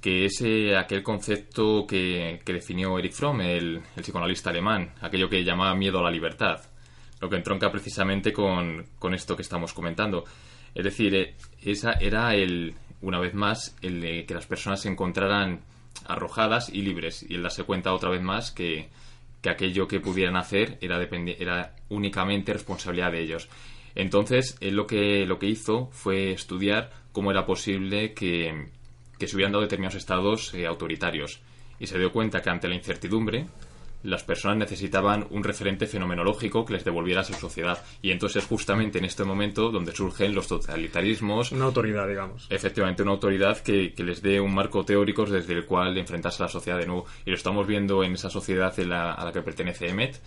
S5: que es eh, aquel concepto que, que definió Eric Fromm, el, el psicoanalista alemán, aquello que llamaba miedo a la libertad, lo que entronca precisamente con, con esto que estamos comentando. Es decir, eh, esa era el, una vez más, el de que las personas se encontraran arrojadas y libres, y él darse cuenta otra vez más que, que aquello que pudieran hacer era, era únicamente responsabilidad de ellos. Entonces, él lo que, lo que hizo fue estudiar cómo era posible que, que se hubieran dado determinados estados eh, autoritarios. Y se dio cuenta que ante la incertidumbre, las personas necesitaban un referente fenomenológico que les devolviera a su sociedad. Y entonces es justamente en este momento donde surgen los totalitarismos.
S4: Una autoridad, digamos.
S5: Efectivamente, una autoridad que, que les dé un marco teórico desde el cual enfrentarse a la sociedad de nuevo. Y lo estamos viendo en esa sociedad en la- a la que pertenece Emmet.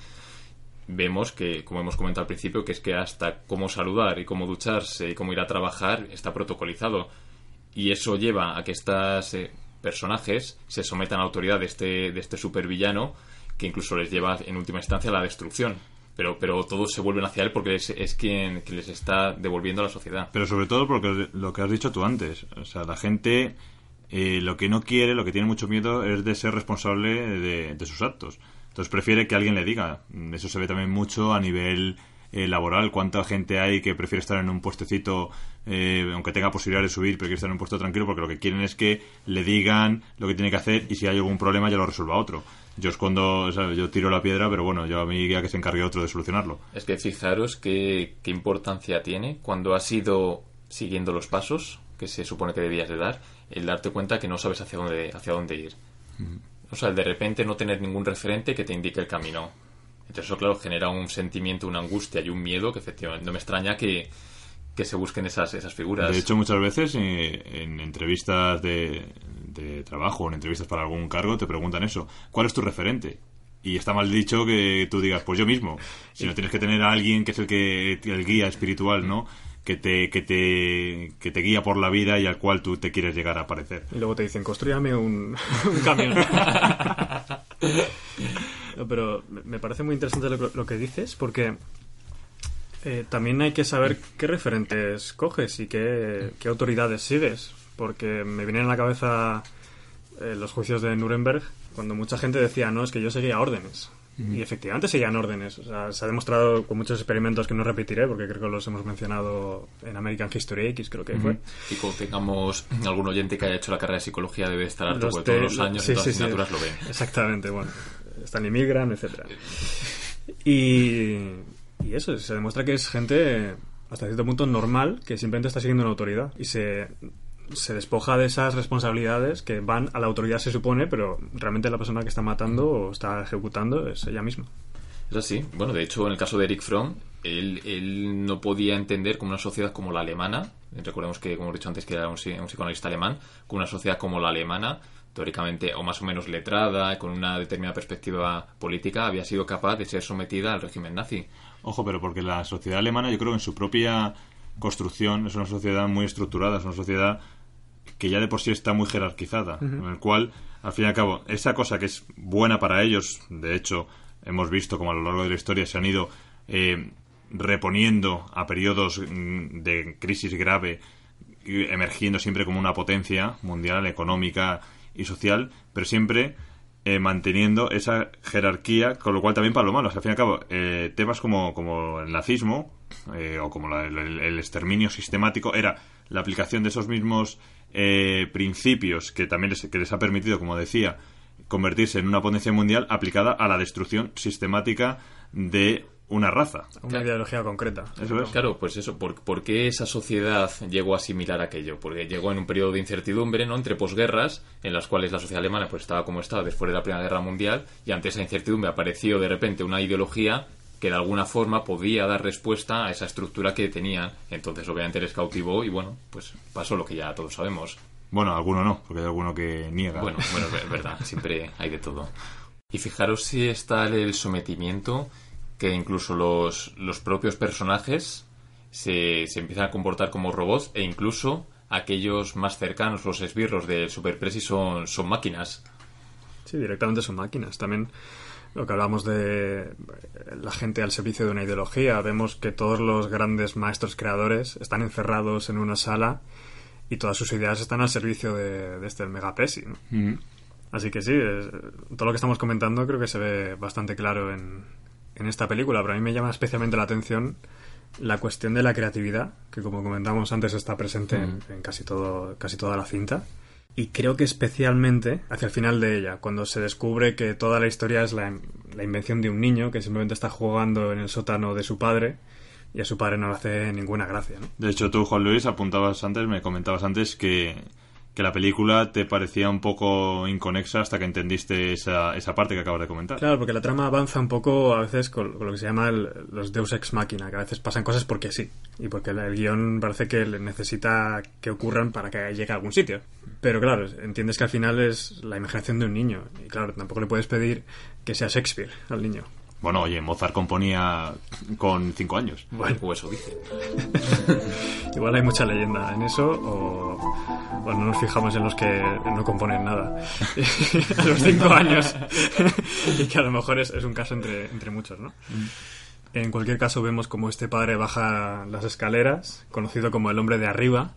S5: Vemos que, como hemos comentado al principio, que es que hasta cómo saludar y cómo ducharse y cómo ir a trabajar está protocolizado. Y eso lleva a que estos personajes se sometan a la autoridad de este, de este supervillano que incluso les lleva en última instancia a la destrucción. Pero, pero todos se vuelven hacia él porque es, es quien les está devolviendo a la sociedad.
S3: Pero sobre todo porque lo que has dicho tú antes. O sea, la gente eh, lo que no quiere, lo que tiene mucho miedo es de ser responsable de, de sus actos. Entonces prefiere que alguien le diga. Eso se ve también mucho a nivel eh, laboral. ¿Cuánta gente hay que prefiere estar en un puestecito, eh, aunque tenga posibilidad de subir, pero quiere estar en un puesto tranquilo porque lo que quieren es que le digan lo que tiene que hacer y si hay algún problema ya lo resuelva otro. Yo es cuando, o sea, yo tiro la piedra, pero bueno, yo a mí ya que se encargue otro de solucionarlo.
S5: Es que fijaros qué, qué importancia tiene cuando has ido siguiendo los pasos que se supone que debías de dar, el darte cuenta que no sabes hacia dónde, hacia dónde ir. O sea, el de repente no tener ningún referente que te indique el camino. Entonces eso, claro, genera un sentimiento, una angustia y un miedo que efectivamente no me extraña que, que se busquen esas, esas figuras.
S3: De hecho, muchas veces eh, en entrevistas de, de trabajo o en entrevistas para algún cargo te preguntan eso. ¿Cuál es tu referente? Y está mal dicho que tú digas, pues yo mismo. Si no tienes que tener a alguien que es el que el guía espiritual, ¿no? Que te, que te, que te guía por la vida y al cual tú te quieres llegar a parecer.
S4: Y luego te dicen, construyame un, un camión. Pero me- parece muy interesante lo, que- lo que dices porque eh, también hay que saber qué referentes coges y qué, qué autoridades sigues. Porque me vienen a la cabeza eh, los juicios de Nuremberg cuando mucha gente decía, no, es que yo seguía órdenes. Y efectivamente seguían órdenes. O sea, se ha demostrado con muchos experimentos que no repetiré porque creo que los hemos mencionado en American History X, creo que fue.
S5: Y cuando tengamos algún oyente que haya hecho la carrera de psicología debe estar harto, porque todos los años
S4: sí,
S5: en todas
S4: sí,
S5: las
S4: sí.
S5: asignaturas lo ven.
S4: Exactamente, bueno. Están inmigran, etcétera. Y, y eso, se demuestra que es gente hasta cierto punto normal que simplemente está siguiendo una autoridad y se, se despoja de esas responsabilidades que van a la autoridad se supone, pero realmente la persona que está matando o está ejecutando es ella misma.
S5: Es así. Bueno, de hecho, en el caso de Eric Fromm, él, él no podía entender como una sociedad como la alemana, recordemos que, como he dicho antes, que era un, un psicoanalista alemán, como una sociedad como la alemana, teóricamente o más o menos letrada, con una determinada perspectiva política, había sido capaz de ser sometida al régimen nazi.
S3: Ojo, pero porque la sociedad alemana, yo creo que en su propia construcción es una sociedad muy estructurada, es una sociedad que ya de por sí está muy jerarquizada, en el cual, al fin y al cabo, esa cosa que es buena para ellos, de hecho, hemos visto como a lo largo de la historia se han ido eh, reponiendo a periodos mm, de crisis grave, emergiendo siempre como una potencia mundial, económica y social, pero siempre eh, manteniendo esa jerarquía, con lo cual también para lo malo. O sea, al fin y al cabo, eh, temas como, como el nazismo eh, o como la- el, el exterminio sistemático era la aplicación de esos mismos eh, principios que también les, que les ha permitido, como decía, convertirse en una potencia mundial aplicada a la destrucción sistemática de una raza.
S4: Una ideología concreta.
S3: Eso es.
S5: Claro, pues eso, ¿por, por qué esa sociedad llegó a asimilar aquello? Porque llegó en un periodo de incertidumbre, ¿no? Entre posguerras, en las cuales la sociedad alemana pues estaba como estaba después de la Primera Guerra Mundial, y ante esa incertidumbre apareció de repente una ideología que de alguna forma podía dar respuesta a esa estructura que tenían. Entonces, obviamente, les cautivó y bueno, pues pasó lo que ya todos sabemos.
S3: Bueno, alguno no, porque hay alguno que niega.
S5: Bueno, bueno, es verdad, siempre hay de todo. Y fijaros si está el sometimiento que incluso los, los propios personajes se, se empiezan a comportar como robots e incluso aquellos más cercanos, los esbirros del Super Presi son, son máquinas.
S4: Sí, directamente son máquinas. También lo que hablamos de la gente al servicio de una ideología, vemos que todos los grandes maestros creadores están encerrados en una sala y todas sus ideas están al servicio de, de este Mega Presi. ¿no?
S3: Mm.
S4: Así que sí, es- todo lo que estamos comentando creo que se ve bastante claro en, en esta película, pero a mí me llama especialmente la atención la cuestión de la creatividad, que como comentamos antes está presente en, en casi, todo, casi toda la cinta. Y creo que especialmente hacia el final de ella, cuando se descubre que toda la historia es la, la invención de un niño que simplemente está jugando en el sótano de su padre y a su padre no le hace ninguna gracia. ¿no?
S3: De hecho, tú, Juan Luis, apuntabas antes, me comentabas antes que, que la película te parecía un poco inconexa hasta que entendiste esa, esa parte que acabas de comentar.
S4: Claro, porque la trama avanza un poco a veces con, lo que se llama los Deus Ex Machina, que a veces pasan cosas porque sí, y porque el, el guion parece que le necesita que ocurran para que llegue a algún sitio. Pero claro, entiendes que al final es la imaginación de un niño, y claro, tampoco le puedes pedir que sea Shakespeare al niño.
S3: Bueno, oye, Mozart componía con cinco años.
S4: Bueno.
S5: O eso dice.
S4: Igual hay mucha leyenda en eso, o, o no nos fijamos en los que no componen nada a los cinco años. y que a lo mejor es, es un caso entre, entre muchos, ¿no? En cualquier caso, vemos como este padre baja las escaleras, conocido como el hombre de arriba,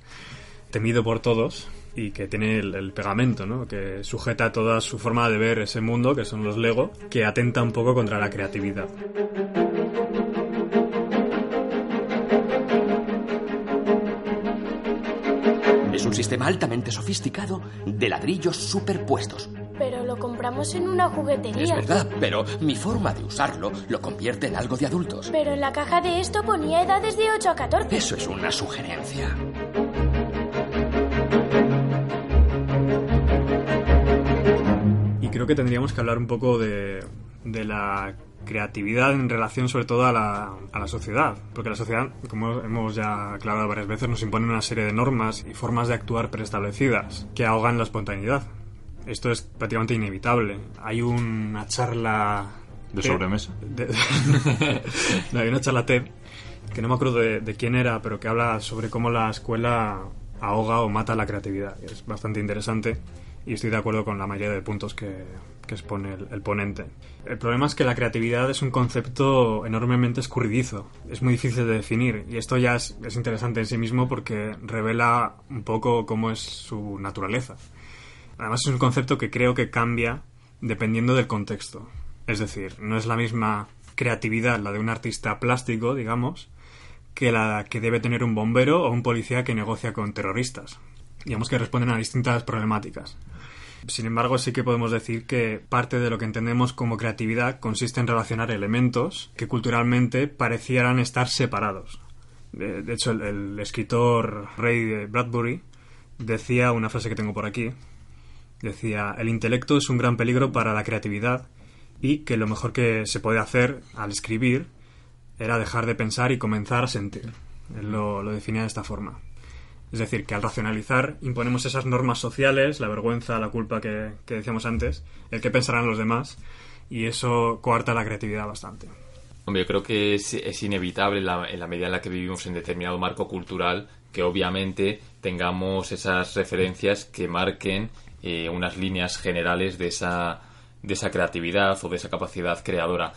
S4: temido por todos, y que tiene el, el pegamento, ¿no? Que sujeta toda su forma de ver ese mundo, que son los Lego, que atenta un poco contra la creatividad.
S7: Es un sistema altamente sofisticado de ladrillos superpuestos.
S11: Pero lo compramos en una
S7: Es
S11: juguetería.
S7: verdad, pero mi forma de usarlo lo convierte en algo de adultos.
S11: Pero en la caja de esto ponía edades de 8 a 14.
S7: Eso es una sugerencia.
S4: Creo que tendríamos que hablar un poco de, de la creatividad en relación sobre todo a la, a la sociedad. Porque la sociedad, como hemos ya aclarado varias veces, nos impone una serie de normas y formas de actuar preestablecidas que ahogan la espontaneidad. Esto es prácticamente inevitable. Hay una charla...
S3: ¿De
S4: TED-
S3: sobremesa?
S4: de- no, hay una charla TED que no me acuerdo de, de quién era, pero que habla sobre cómo la escuela ahoga o mata la creatividad. Es bastante interesante y estoy de acuerdo con la mayoría de puntos que, que expone el, el ponente. El problema es que la creatividad es un concepto enormemente escurridizo. Es muy difícil de definir y esto ya es, es interesante en sí mismo porque revela un poco cómo es su naturaleza. Además es un concepto que creo que cambia dependiendo del contexto. Es decir, no es la misma creatividad la de un artista plástico, digamos, que la que debe tener un bombero o un policía que negocia con terroristas. Digamos que responden a distintas problemáticas. Sin embargo, sí que podemos decir que parte de lo que entendemos como creatividad consiste en relacionar elementos que culturalmente parecieran estar separados. De, hecho, el, el escritor Ray Bradbury decía una frase que tengo por aquí. Decía, el intelecto es un gran peligro para la creatividad y que lo mejor que se puede hacer al escribir era dejar de pensar y comenzar a sentir. Él lo, lo definía de esta forma. Es decir, que al racionalizar imponemos esas normas sociales, la vergüenza, la culpa que, decíamos antes, el que pensarán los demás, y eso coarta la creatividad bastante.
S5: Hombre, yo creo que es, inevitable en la medida en la que vivimos en determinado marco cultural que obviamente tengamos esas referencias que marquen eh, unas líneas generales de esa, de esa creatividad o de esa capacidad creadora.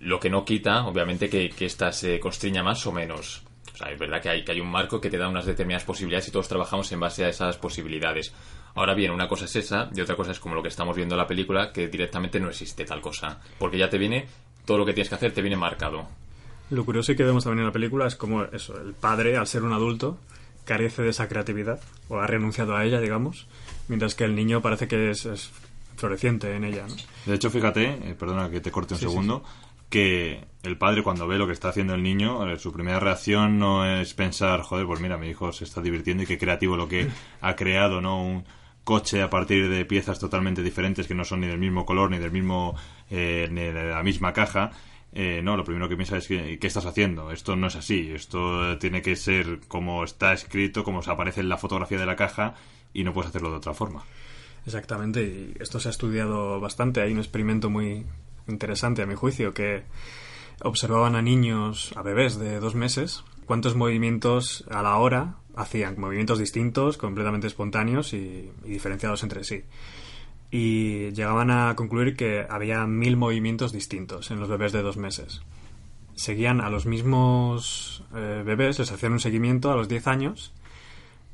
S5: Lo que no quita, obviamente, que, que ésta se constriña más o menos. O sea, es verdad que hay, que hay un marco que te da unas determinadas posibilidades y todos trabajamos en base a esas posibilidades. Ahora bien, una cosa es esa y otra cosa es como lo que estamos viendo en la película, que directamente no existe tal cosa. Porque ya te viene, todo lo que tienes que hacer te viene marcado.
S4: Lo curioso que vemos también en la película es como eso, el padre, al ser un adulto, carece de esa creatividad, o ha renunciado a ella, digamos, mientras que el niño parece que es, es floreciente en ella, ¿no?
S3: De hecho, fíjate, eh, perdona que te corte un
S4: Sí, sí,
S3: segundo, que el padre cuando ve lo que está haciendo el niño, eh, su primera reacción no es pensar, joder, pues mira, mi hijo se está divirtiendo y qué creativo lo que ha creado, ¿no? Un coche a partir de piezas totalmente diferentes que no son ni del mismo color, ni del mismo, eh, ni de la misma caja. Eh, no, lo primero que piensa es que, ¿qué estás haciendo? Esto no es así, esto tiene que ser como está escrito, como se aparece en la fotografía de la caja y no puedes hacerlo de otra forma.
S4: Exactamente, y esto se ha estudiado bastante. Hay un experimento muy interesante, a mi juicio, que observaban a niños, a bebés de dos meses, cuántos movimientos a la hora hacían, movimientos distintos, completamente espontáneos y, diferenciados entre sí. Y llegaban a concluir que había mil movimientos distintos en los bebés de dos meses. Seguían a los mismos eh, bebés, les hacían un seguimiento a los 10 años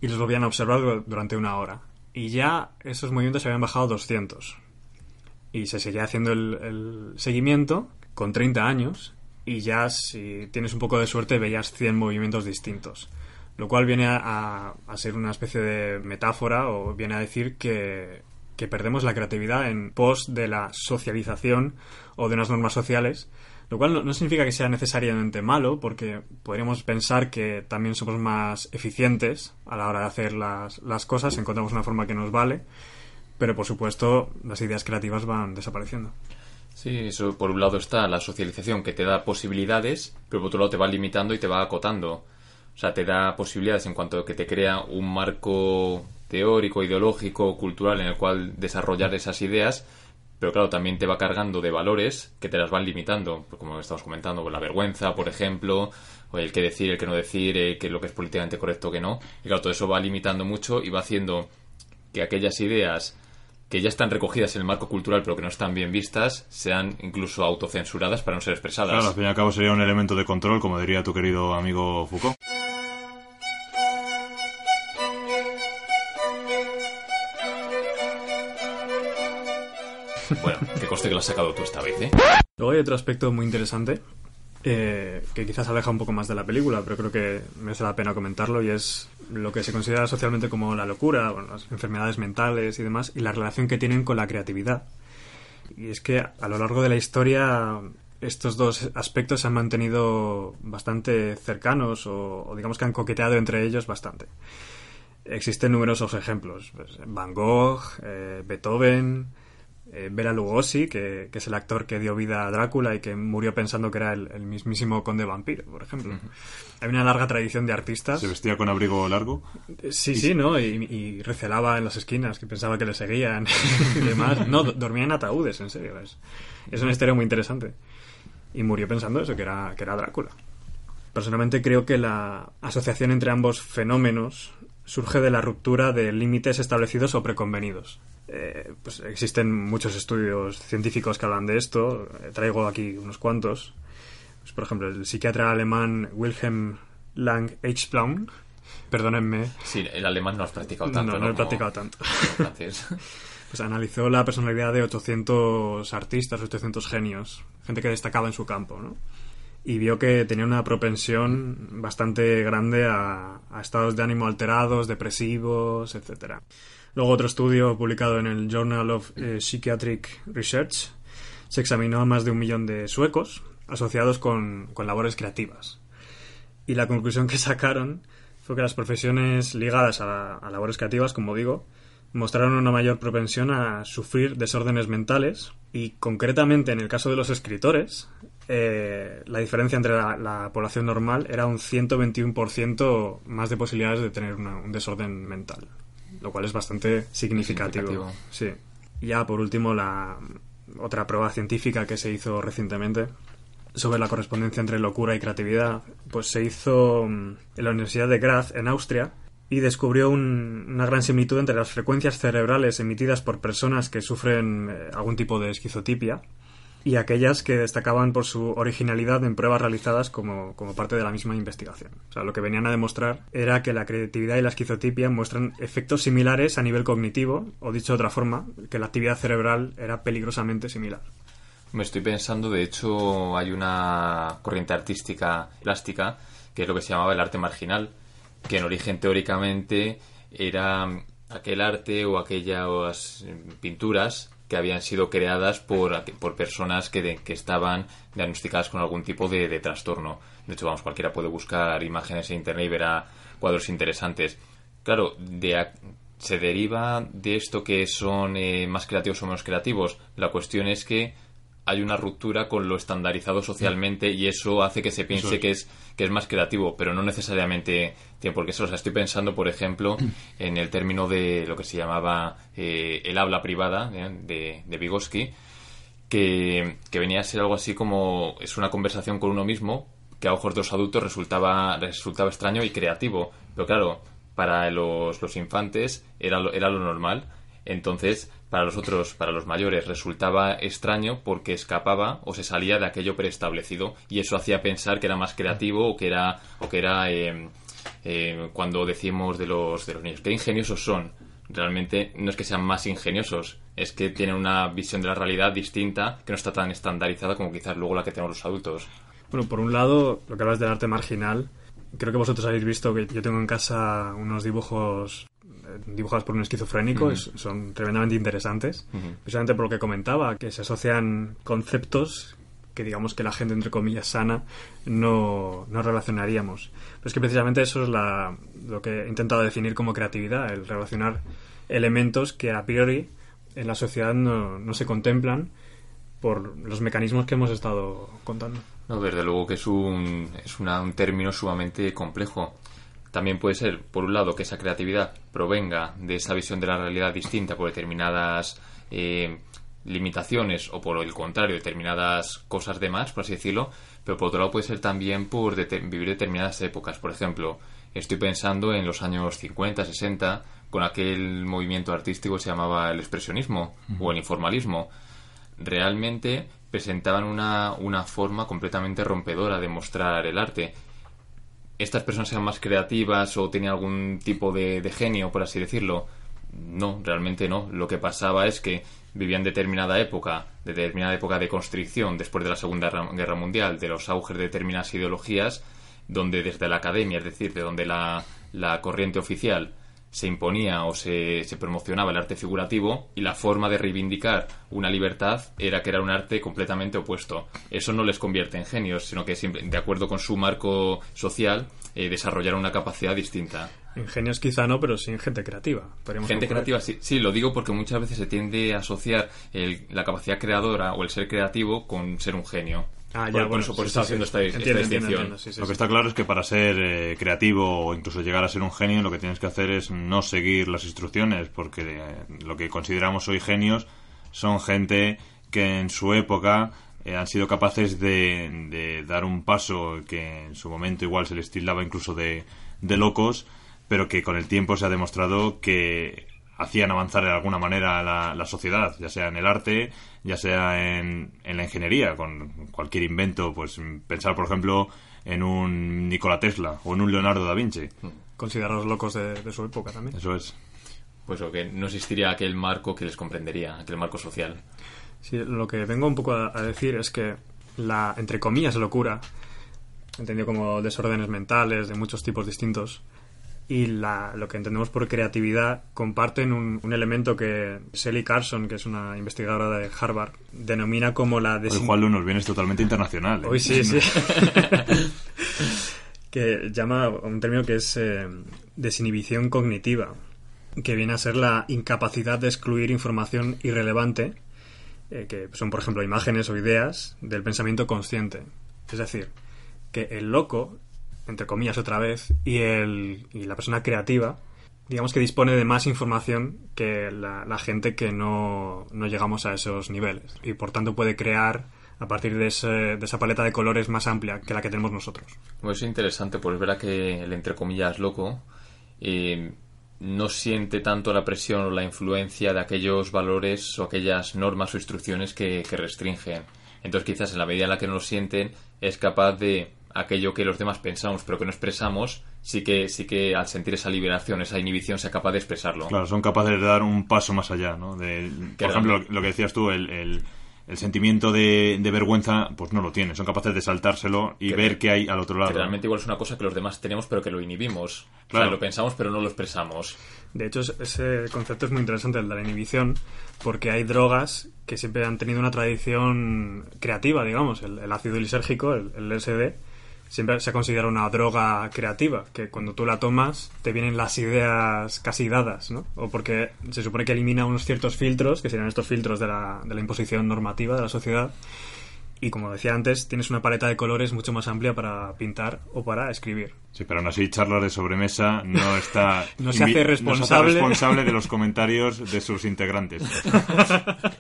S4: y los volvían a observar du- durante una hora. Y ya esos movimientos se habían bajado 200. Y se seguía haciendo el, el seguimiento con 30 años y ya si tienes un poco de suerte veías 100 movimientos distintos. Lo cual viene a, a- ser una especie de metáfora o viene a decir que, que perdemos la creatividad en pos de la socialización o de unas normas sociales, lo cual no, no significa que sea necesariamente malo, porque podríamos pensar que también somos más eficientes a la hora de hacer las, las cosas, encontramos una forma que nos vale, pero por supuesto las ideas creativas van desapareciendo.
S5: Sí, eso por un lado está la socialización que te da posibilidades, pero por otro lado te va limitando y te va acotando. O sea, te da posibilidades en cuanto a que te crea un marco teórico, ideológico, cultural en el cual desarrollar esas ideas, pero claro, también te va cargando de valores que te las van limitando, pues como estamos comentando, pues la vergüenza, por ejemplo, o el qué decir, el que no decir, eh, qué es lo que es políticamente correcto, que no. Y claro, todo eso va limitando mucho y va haciendo que aquellas ideas que ya están recogidas en el marco cultural pero que no están bien vistas sean incluso autocensuradas para no ser expresadas.
S3: Claro, al fin y al cabo sería un elemento de control, como diría tu querido amigo Foucault.
S5: Bueno, que coste que lo has sacado tú esta vez, ¿eh?
S4: Luego hay otro aspecto muy interesante eh, que quizás aleja un poco más de la película, pero creo que merece la pena comentarlo y es lo que se considera socialmente como la locura, bueno, las enfermedades mentales y demás, y la relación que tienen con la creatividad. Y es que a lo largo de la historia estos dos aspectos se han mantenido bastante cercanos o, o digamos que han coqueteado entre ellos bastante. Existen numerosos ejemplos. pues, Van Gogh, eh, Beethoven, eh, Bela Lugosi, que, que es el actor que dio vida a Drácula y que murió pensando que era el, el mismísimo conde vampiro, por ejemplo. Hay una larga tradición de artistas.
S3: Se vestía con abrigo largo.
S4: Sí, sí, ¿no? Y, y recelaba en las esquinas, que pensaba que le seguían y demás. No, do- dormía en ataúdes, en serio. Es, es una historia muy interesante. Y murió pensando eso, que era, que era Drácula. Personalmente creo que la asociación entre ambos fenómenos surge de la ruptura de límites establecidos o preconvenidos. Eh, pues existen muchos estudios científicos que hablan de esto. Eh, traigo aquí unos cuantos. Pues, por ejemplo, el psiquiatra alemán Wilhelm Lang Eichplaum. Perdónenme.
S5: Sí, el alemán no has practicado tanto.
S4: No, no he
S5: Como-
S4: practicado tanto. Pues analizó la personalidad de 800 artistas, 800 genios, gente que destacaba en su campo, ¿no? Y vio que tenía una propensión bastante grande a, a estados de ánimo alterados, depresivos, etcétera. Luego otro estudio publicado en el Journal of eh, Psychiatric Research se examinó a más de un millón de suecos asociados con, con labores creativas. Y la conclusión que sacaron fue que las profesiones ligadas a, a labores creativas, como digo, mostraron una mayor propensión a sufrir desórdenes mentales y concretamente en el caso de los escritores eh, la diferencia entre la, la población normal era un 121% más de posibilidades de tener un desorden mental, lo cual es bastante significativo.
S5: Significativo.
S4: Sí. Ya por último la otra prueba científica que se hizo recientemente sobre la correspondencia entre locura y creatividad, pues se hizo mm, en la Universidad de Graz, en Austria, y descubrió un- una gran similitud entre las frecuencias cerebrales emitidas por personas que sufren eh, algún tipo de esquizotipia y aquellas que destacaban por su originalidad en pruebas realizadas como, como parte de la misma investigación. O sea, lo que venían a demostrar era que la creatividad y la esquizotipia muestran efectos similares a nivel cognitivo, o dicho de otra forma, que la actividad cerebral era peligrosamente similar.
S5: Me estoy pensando, de hecho, hay una corriente artística plástica que es lo que se llamaba el arte marginal, que en origen teóricamente era aquel arte o aquellas pinturas que habían sido creadas por, por personas que, que estaban diagnosticadas con algún tipo de, de trastorno. De hecho, vamos, cualquiera puede buscar imágenes en internet y verá cuadros interesantes. Claro, se deriva de esto que son eh, más creativos o menos creativos. La cuestión es que hay una ruptura con lo estandarizado socialmente y eso hace que se piense
S3: Eso es.
S5: que es que es más creativo, pero no necesariamente tiene por qué ser. O sea, estoy pensando, por ejemplo, en el término de lo que se llamaba eh, el habla privada ¿eh? de, de Vygotsky, que, que venía a ser algo así como es una conversación con uno mismo que a ojos de los adultos resultaba, resultaba extraño y creativo. Pero claro, para los, los infantes era lo, era lo normal. Entonces, para los otros, para los mayores, resultaba extraño porque escapaba o se salía de aquello preestablecido y eso hacía pensar que era más creativo o que era, o que era eh, eh, cuando decimos de los, de los niños, qué ingeniosos son. Realmente no es que sean más ingeniosos, es que tienen una visión de la realidad distinta que no está tan estandarizada como quizás luego la que tenemos los adultos.
S4: Bueno, por un lado, lo que hablas del arte marginal, creo que vosotros habéis visto que yo tengo en casa unos dibujos eh, dibujados por un esquizofrénico, es- son tremendamente interesantes, precisamente por lo que comentaba, que se asocian conceptos que digamos que la gente, entre comillas, sana no, no relacionaríamos. Pero es que precisamente eso es la, lo que he intentado definir como creatividad, el relacionar elementos que a priori en la sociedad no, no se contemplan por los mecanismos que hemos estado contando.
S5: No, desde luego que es un, es una- un término sumamente complejo. También puede ser, por un lado, que esa creatividad provenga de esa visión de la realidad distinta por determinadas eh, limitaciones o por el contrario, determinadas cosas de más, por así decirlo, pero por otro lado puede ser también por vivir determinadas épocas. Por ejemplo, estoy pensando en los años 50, 60, con aquel movimiento artístico que se llamaba el expresionismo o el informalismo realmente presentaban una, una forma completamente rompedora de mostrar el arte. ¿Estas personas eran más creativas o tenían algún tipo de, genio, por así decirlo? No, realmente no. Lo que pasaba es que vivían determinada época, de determinada época de constricción después de la Segunda Guerra- Mundial, de los auges de determinadas ideologías, donde desde la academia, es decir, de donde la corriente oficial se imponía o se, se promocionaba el arte figurativo y la forma de reivindicar una libertad era que era un arte completamente opuesto. Eso no les convierte en genios, sino que siempre, de acuerdo con su marco social eh, desarrollaron una capacidad distinta.
S4: Ingenios quizá no, pero sí en gente creativa.
S5: Gente creativa, sí, sí, lo digo porque muchas veces se tiende a asociar el- la capacidad creadora o el ser creativo con ser un genio.
S4: Ah, ya,
S5: por, por
S4: bueno,
S5: eso, por
S4: sí,
S5: eso
S4: sí,
S5: haciendo
S4: sí.
S5: esta, esta
S4: Entiendo, entiendo,
S5: distinción.
S4: entiendo, sí, sí,
S3: lo que está claro es que para ser eh, creativo o incluso llegar a ser un genio, lo que tienes que hacer es no seguir las instrucciones, porque eh, lo que consideramos hoy genios son gente que en su época eh, han sido capaces de, de dar un paso que en su momento igual se les tildaba incluso de, de locos, pero que con el tiempo se ha demostrado que hacían avanzar de alguna manera la, la sociedad, ya sea en el arte, ya sea en, en la ingeniería, con cualquier invento, pues pensar por ejemplo en un Nikola Tesla o en un Leonardo da Vinci.
S4: Considerados locos de, de su época también.
S3: Eso es.
S5: Pues lo que no existiría aquel marco que les comprendería, aquel marco social.
S4: Sí, lo que vengo un poco a, a decir es que la, entre comillas, locura, entendido como desórdenes mentales de muchos tipos distintos, y la, lo que entendemos por creatividad comparten un, un elemento que Sally Carson, que es una investigadora de Harvard, denomina como la
S3: Hoy,
S4: desin-
S3: Juan Lunos, vienes totalmente internacional. ¿eh?
S4: Hoy sí, sí. que llama a un término que es eh, desinhibición cognitiva, que viene a ser la incapacidad de excluir información irrelevante, eh, que son, por ejemplo, imágenes o ideas del pensamiento consciente. Es decir, que el loco, entre comillas otra vez, y, el, y la persona creativa, digamos que dispone de más información que la, gente que no, no llegamos a esos niveles. Y por tanto puede crear a partir de, ese- de esa paleta de colores más amplia que la que tenemos nosotros.
S5: Pues es interesante, pues verá que el entre comillas loco eh, no siente tanto la presión o la influencia de aquellos valores o aquellas normas o instrucciones que, que restringen. Entonces quizás en la medida en la que no lo sienten es capaz de aquello que los demás pensamos pero que no expresamos, sí que, sí que al sentir esa liberación, esa inhibición, sea capaz de expresarlo.
S3: Claro, son capaces de dar un paso más allá, ¿no? De,
S5: Que
S3: por ejemplo, lo que decías tú, el, el- el sentimiento de, de vergüenza, pues no lo tienen. Son capaces de saltárselo y
S5: Que-
S3: ver qué hay al otro
S5: Que
S3: lado.
S5: realmente igual es una cosa que los demás tenemos pero que lo inhibimos. O sea, lo pensamos pero no lo expresamos.
S4: De hecho, es- ese concepto es muy interesante, el de la inhibición, porque hay drogas que siempre han tenido una tradición creativa, digamos. El, el ácido lisérgico, el, el LSD, siempre se considera una droga creativa, que cuando tú la tomas te vienen las ideas casi dadas, ¿no? O porque se supone que elimina unos ciertos filtros, que serían estos filtros de la, de la imposición normativa de la sociedad, y como decía antes, tienes una paleta de colores mucho más amplia para pintar o para escribir.
S3: Sí, pero aún así, charlas de sobremesa no está.
S4: No se hace responsable.
S3: no se hace responsable de los comentarios de sus integrantes.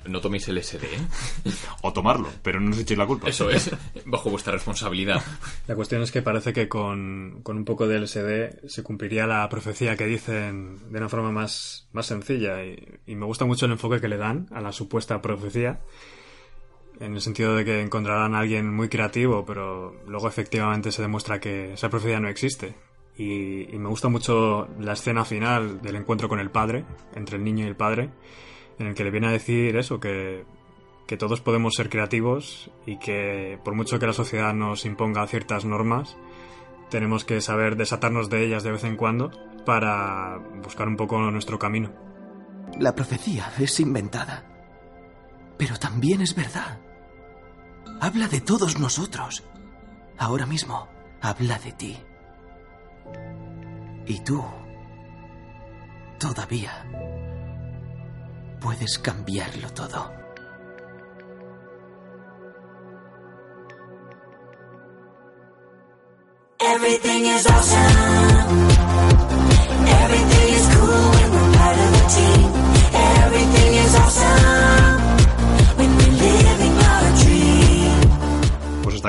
S5: No toméis LSD, ¿eh?
S3: O tomarlo, pero no os echéis la culpa.
S5: Eso es, bajo vuestra responsabilidad.
S4: La cuestión es que parece que con, con un poco de LSD se cumpliría la profecía que dicen de una forma más, más sencilla y, y me gusta mucho el enfoque que le dan a la supuesta profecía en el sentido de que encontrarán a alguien muy creativo pero luego efectivamente se demuestra que esa profecía no existe y, me gusta mucho la escena final del encuentro con el padre entre el niño y el padre en el que le viene a decir eso que que todos podemos ser creativos y que por mucho que la sociedad nos imponga ciertas normas, tenemos que saber desatarnos de ellas de vez en cuando para buscar un poco nuestro camino.
S7: La profecía es inventada. Pero también es verdad. Habla de todos nosotros. Ahora mismo habla de ti. Y tú todavía puedes cambiarlo todo.
S12: Everything is awesome.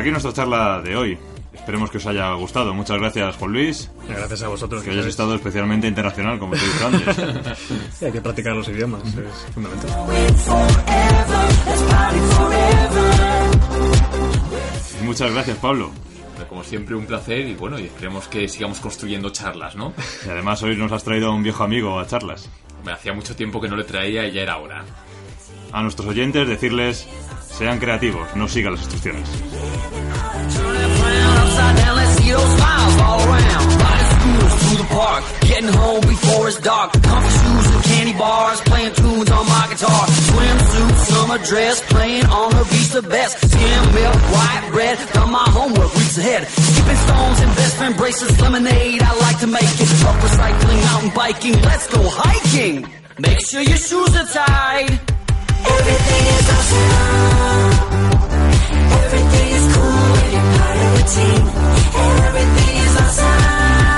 S3: Hasta aquí nuestra charla de hoy. Esperemos que os haya gustado. Muchas gracias, Juan Luis.
S4: Gracias a vosotros.
S3: Que hayas estado especialmente internacional, como te dicho antes.
S4: Sí, hay que practicar los idiomas, es fundamental.
S3: Muchas gracias, Pablo.
S5: Como siempre, un placer y bueno, y esperemos que sigamos construyendo charlas, ¿no?
S3: Y además hoy nos has traído a un viejo amigo a charlas.
S5: Me hacía mucho tiempo que no le traía y ya era hora.
S3: A nuestros oyentes decirles, sean creativos, no sigan las instrucciones.
S12: It's dark. Comfy shoes and candy Everything is cool when you're part of a team. Everything is awesome.